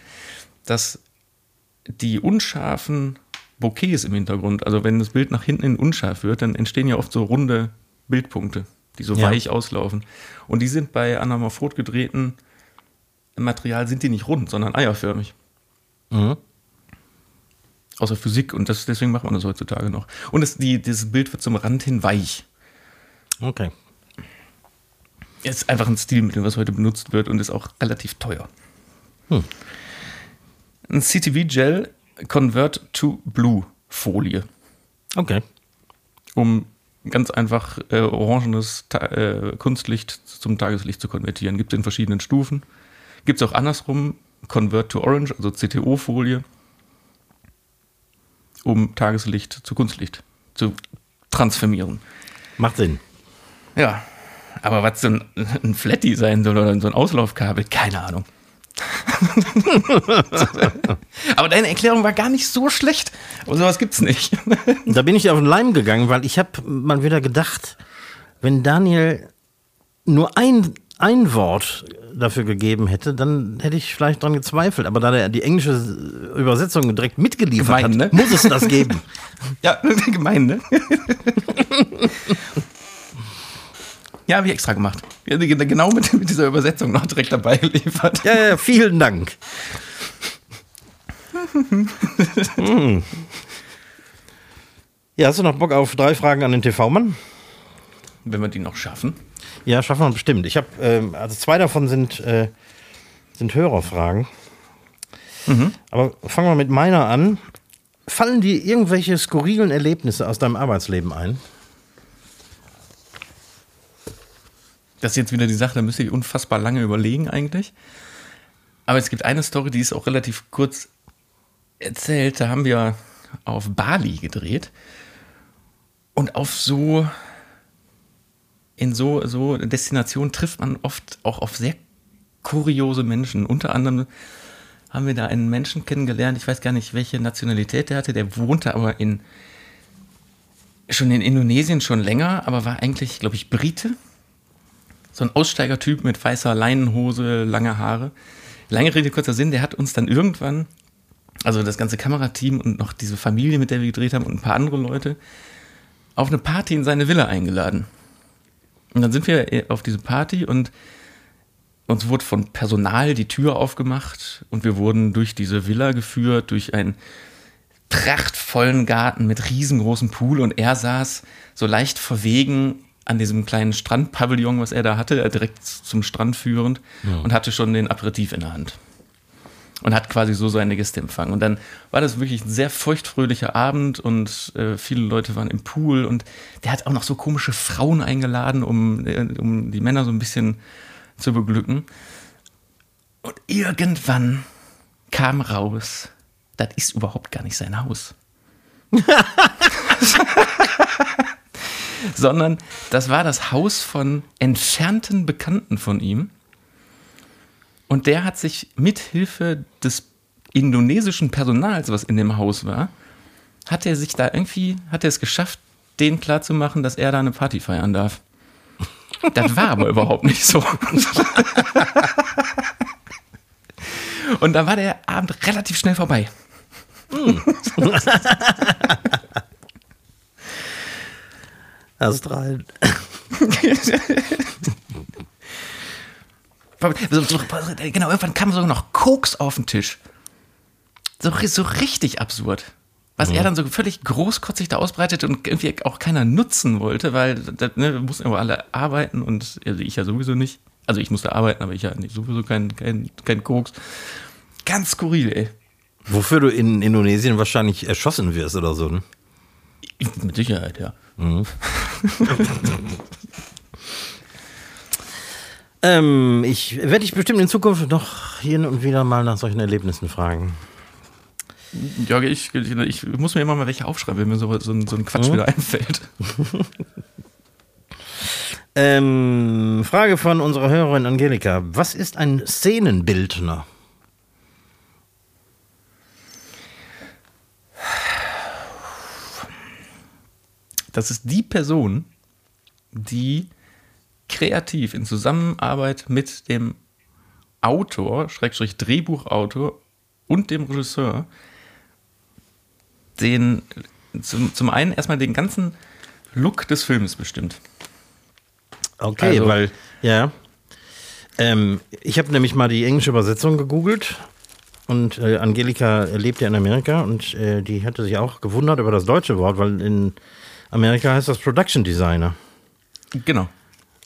B: dass die unscharfen Bokehs im Hintergrund, also wenn das Bild nach hinten in unscharf wird, dann entstehen ja oft so runde Bildpunkte, die so ja. weich auslaufen. Und die sind bei anamorphot gedrehten Material sind die nicht rund, sondern eierförmig. Mhm außer Physik und das, deswegen macht man das heutzutage noch. Und es, die, dieses Bild wird zum Rand hin weich.
A: Okay.
B: Ist einfach ein Stilmittel, was heute benutzt wird und ist auch relativ teuer. Hm. Ein CTV-Gel Convert to Blue Folie.
A: Okay.
B: Um ganz einfach äh, orangenes Ta äh, Kunstlicht zum Tageslicht zu konvertieren. Gibt es in verschiedenen Stufen. Gibt es auch andersrum, Convert to Orange, also CTO-Folie um Tageslicht zu Kunstlicht zu transformieren.
A: Macht Sinn.
B: Ja, aber was so ein, ein Flatty sein soll oder so ein Auslaufkabel, keine Ahnung. aber deine Erklärung war gar nicht so schlecht. Aber sowas gibt's nicht.
A: da bin ich auf den Leim gegangen, weil ich habe mal wieder gedacht, wenn Daniel nur ein, ein Wort dafür gegeben hätte, dann hätte ich vielleicht dran gezweifelt. Aber da der die englische Übersetzung direkt mitgeliefert gemein, hat, ne? muss es das geben.
B: ja, gemein, ne? ja, habe ich extra gemacht. Genau mit, mit, dieser Übersetzung noch direkt dabei geliefert.
A: Ja, ja, vielen Dank. hm. Ja, hast du noch Bock auf drei Fragen an den TV-Mann?
B: Wenn wir die noch schaffen.
A: Ja, schaffen wir bestimmt. Ich habe, ähm, also zwei davon sind, äh, sind Hörerfragen. Mhm. Aber fangen wir mit meiner an. Fallen dir irgendwelche skurrilen Erlebnisse aus deinem Arbeitsleben ein?
B: Das ist jetzt wieder die Sache, da müsste ich unfassbar lange überlegen eigentlich. Aber es gibt eine Story, die ist auch relativ kurz erzählt, da haben wir auf Bali gedreht und auf so in so so Destinationen trifft man oft auch auf sehr kuriose Menschen. Unter anderem haben wir da einen Menschen kennengelernt, ich weiß gar nicht, welche Nationalität der hatte, der wohnte aber in schon in Indonesien schon länger, aber war eigentlich, glaube ich, Brite. So ein Aussteigertyp mit weißer Leinenhose, lange Haare. Lange Rede, kurzer Sinn, der hat uns dann irgendwann, also das ganze Kamerateam und noch diese Familie, mit der wir gedreht haben und ein paar andere Leute, auf eine Party in seine Villa eingeladen. Und dann sind wir auf diese Party und uns wurde von Personal die Tür aufgemacht und wir wurden durch diese Villa geführt, durch einen prachtvollen Garten mit riesengroßem Pool und er saß so leicht verwegen an diesem kleinen Strandpavillon, was er da hatte, äh, direkt zum Strand führend ja. und hatte schon den Aperitif in der Hand. Und hat quasi so seine Gäste empfangen. Und dann war das wirklich ein sehr feuchtfröhlicher Abend und äh, viele Leute waren im Pool und der hat auch noch so komische Frauen eingeladen, um, äh, um die Männer so ein bisschen zu beglücken. Und irgendwann kam raus, das ist überhaupt gar nicht sein Haus. Sondern das war das Haus von entfernten Bekannten von ihm. Und der hat sich mithilfe des indonesischen Personals, was in dem Haus war, hat er sich da irgendwie, hat er es geschafft, denen klarzumachen, dass er da eine Party feiern darf. Das war aber überhaupt nicht so. Und dann war der Abend relativ schnell vorbei. Hm. Genau, irgendwann kam sogar noch Koks auf den Tisch. So, so richtig absurd. Was mhm. er dann so völlig großkotzig da ausbreitet und irgendwie auch keiner nutzen wollte, weil da ne, mussten aber alle arbeiten und also ich ja sowieso nicht. Also ich musste arbeiten, aber ich ja nicht, sowieso kein, kein, kein Koks. Ganz skurril, ey.
A: Wofür du in Indonesien wahrscheinlich erschossen wirst oder so, ne?
B: Mit Sicherheit, ja. Mhm.
A: ähm, ich werde dich bestimmt in Zukunft noch hier und wieder mal nach solchen Erlebnissen fragen.
B: Ja, ich, ich muss mir immer mal welche aufschreiben, wenn mir so, so, so ein Quatsch mhm. wieder einfällt.
A: ähm, Frage von unserer Hörerin Angelika. Was ist ein Szenenbildner?
B: Das ist die Person, die kreativ in Zusammenarbeit mit dem Autor, Schrägstrich Drehbuchautor und dem Regisseur den zum, zum einen erstmal den ganzen Look des Films bestimmt.
A: Okay, also, weil, ja. Ähm, ich habe nämlich mal die englische Übersetzung gegoogelt und äh, Angelika lebt ja in Amerika und äh, die hatte sich auch gewundert über das deutsche Wort, weil in Amerika heißt das Production Designer.
B: Genau.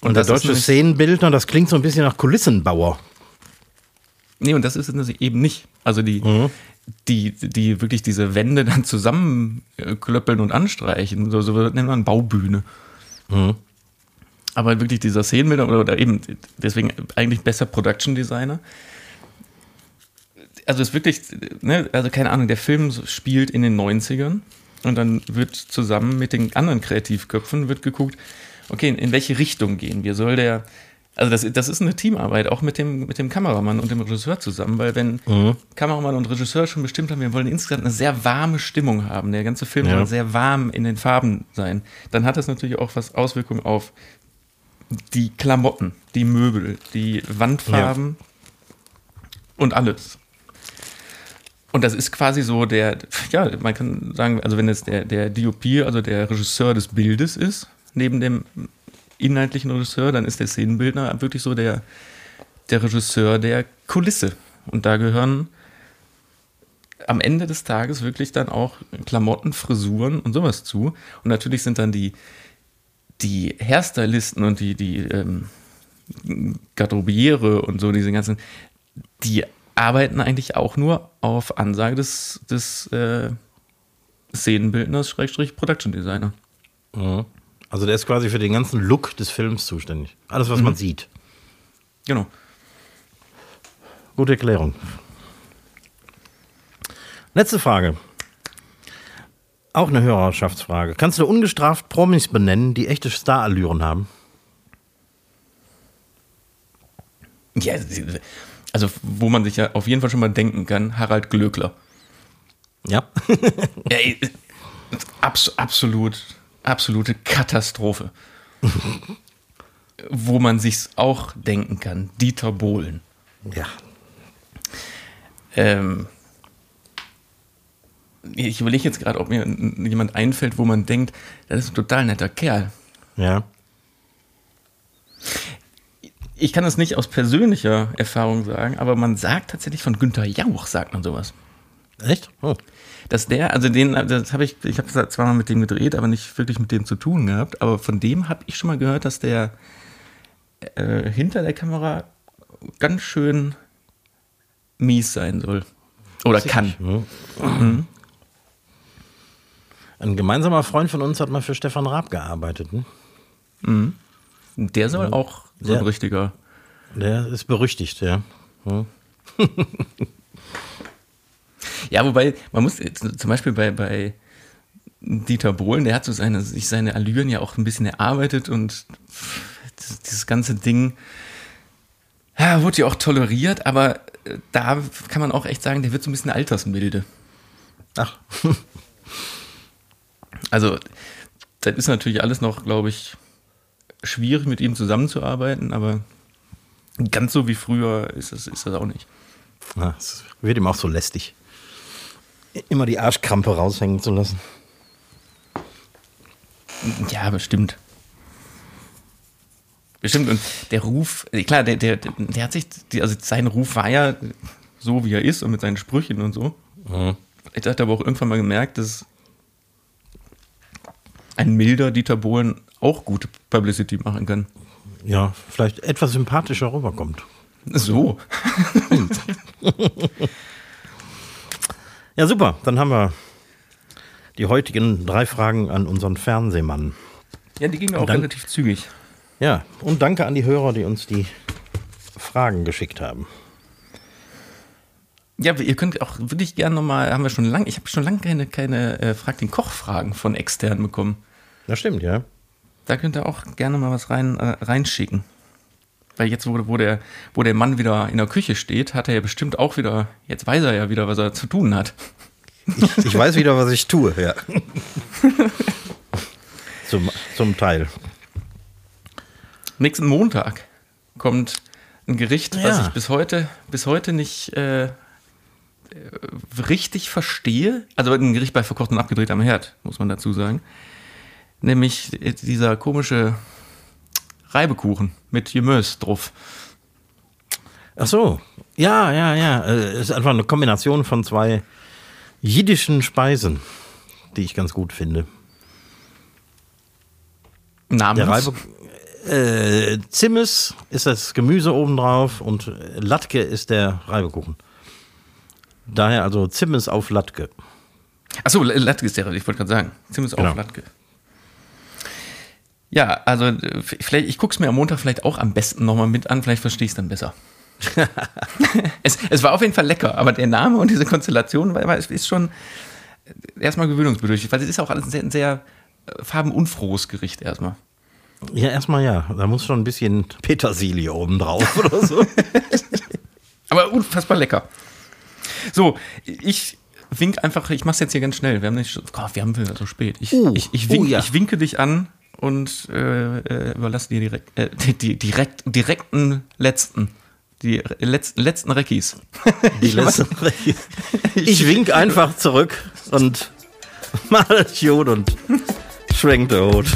A: Und, der deutsche Szenenbildner, das klingt so ein bisschen nach Kulissenbauer.
B: Nee, und das ist es eben nicht. Also die, mhm. die, die wirklich diese Wände dann zusammenklöppeln und anstreichen, so, so nennt man Baubühne. Mhm. Aber wirklich dieser Szenenbildner oder, oder eben deswegen eigentlich besser Production Designer. Also es ist wirklich, ne, also keine Ahnung, der Film spielt in den 90ern und dann wird zusammen mit den anderen Kreativköpfen wird geguckt, okay, in welche Richtung gehen wir? Soll der, also das, das ist eine Teamarbeit, auch mit dem, mit dem Kameramann und dem Regisseur zusammen, weil wenn mhm. Kameramann und Regisseur schon bestimmt haben, wir wollen insgesamt eine sehr warme Stimmung haben, der ganze Film ja. soll sehr warm in den Farben sein, dann hat das natürlich auch was Auswirkungen auf die Klamotten, die Möbel, die Wandfarben ja. und alles. Und das ist quasi so der, ja, man kann sagen, also wenn es der, der DOP, also der Regisseur des Bildes ist, neben dem inhaltlichen Regisseur, dann ist der Szenenbildner wirklich so der, der Regisseur der Kulisse. Und da gehören am Ende des Tages wirklich dann auch Klamotten, Frisuren und sowas zu. Und natürlich sind dann die, die Hairstylisten und die, die ähm, Garderobiere und so, diese ganzen, die arbeiten eigentlich auch nur auf Ansage des, des äh, Szenenbildners, Schrägstrich Production Designer.
A: Mhm. Also der ist quasi für den ganzen Look des Films zuständig. Alles, was mhm. man sieht.
B: Genau.
A: Gute Erklärung. Letzte Frage. Auch eine Hörerschaftsfrage. Kannst du ungestraft Promis benennen, die echte Starallüren haben?
B: Ja, also wo man sich ja auf jeden Fall schon mal denken kann, Harald Glöckler.
A: Ja.
B: Ja, abs absolut, absolute Katastrophe. wo man sich's auch denken kann, Dieter Bohlen.
A: ja.
B: Ähm, ich überlege jetzt gerade, ob mir jemand einfällt, wo man denkt, das ist ein total netter Kerl.
A: Ja.
B: Ich kann das nicht aus persönlicher Erfahrung sagen, aber man sagt tatsächlich von Günther Jauch, sagt man sowas.
A: Echt? Oh.
B: Dass der, also den, das habe ich, ich habe zwar mal mit dem gedreht, aber nicht wirklich mit dem zu tun gehabt, aber von dem habe ich schon mal gehört, dass der äh, hinter der Kamera ganz schön mies sein soll. Oder kann.
A: Mhm. Ein gemeinsamer Freund von uns hat mal für Stefan Raab gearbeitet. Ne?
B: Der soll auch so
A: Ja.
B: ein richtiger.
A: Der ist berüchtigt, ja. Hm.
B: Ja, wobei, man muss zum Beispiel bei, bei Dieter Bohlen, der hat so seine, sich seine Allüren ja auch ein bisschen erarbeitet und dieses ganze Ding ja, wurde ja auch toleriert, aber äh, da kann man auch echt sagen, der wird so ein bisschen altersmilde.
A: Ach,
B: Also, das ist natürlich alles noch, glaube ich, schwierig mit ihm zusammenzuarbeiten, aber ganz so wie früher ist das, ist das auch nicht.
A: na, es wird ihm auch so lästig. Immer die Arschkrampe raushängen zu lassen.
B: Ja, bestimmt. Bestimmt. Und der Ruf, äh, klar, der, der, der hat sich, also sein Ruf war ja so, wie er ist und mit seinen Sprüchen und so. Ich hatte aber auch irgendwann mal gemerkt, dass ein milder Dieter Bohlen auch gute Publicity machen kann.
A: Ja, vielleicht etwas sympathischer rüberkommt.
B: So.
A: Ja, super. Dann haben wir die heutigen drei Fragen an unseren Fernsehmann.
B: Ja, die ging auch
A: dann-
B: relativ zügig.
A: Ja, und danke an die Hörer, die uns die Fragen geschickt haben.
B: Ja, ihr könnt auch wirklich gerne nochmal, haben wir schon lange, ich habe schon lange keine, keine äh, Frag den Koch-Fragen von externen bekommen.
A: Das stimmt, ja.
B: Da könnt ihr auch gerne mal was rein, äh, reinschicken. Weil jetzt, wo, wo, der, wo der Mann wieder in der Küche steht, hat er ja bestimmt auch wieder, jetzt weiß er ja wieder, was er zu tun hat.
A: Ich, ich weiß wieder, was ich tue, ja. zum, zum Teil.
B: Nächsten Montag kommt ein Gericht, was
A: Ja.
B: ich bis heute, bis heute nicht äh, äh, richtig verstehe. Also ein Gericht bei verkocht und abgedreht am Herd, muss man dazu sagen. Nämlich dieser komische Reibekuchen mit Gemüse drauf.
A: Ach so. Ja, ja, ja. Äh, Es ist einfach eine Kombination von zwei jiddischen Speisen, die ich ganz gut finde.
B: Namens.
A: Der Reibe äh, Zimmes ist das Gemüse obendrauf und Latke ist der Reibekuchen. Daher also Zimmes auf Latke.
B: Achso, Latke ist der, ich wollte gerade sagen. Ziemlich
A: Genau.
B: auf Latke. Ja, also äh, vielleicht, ich gucke es mir am Montag vielleicht auch am besten nochmal mit an, vielleicht verstehe ich es dann besser. es, es war auf jeden Fall lecker, aber der Name und diese Konstellation war, ist schon erstmal gewöhnungsbedürftig, weil es ist auch alles ein sehr, ein sehr äh, farbenunfrohes Gericht erstmal.
A: Ja, erstmal ja. Da muss schon ein bisschen Petersilie obendrauf oder so.
B: Aber unfassbar lecker. So, ich wink einfach, ich mach's jetzt hier ganz schnell. Wir haben nicht, oh, wir haben wieder so spät. Ich,
A: Oh,
B: ich, ich, wink,
A: oh ja.
B: ich winke dich an und äh, äh, überlasse dir direkt, äh, die, direkt, direkten letzten, die letzten, letzten Reckis.
A: Die letzte ich wink einfach zurück und mal Jod und schwenkt der Hut.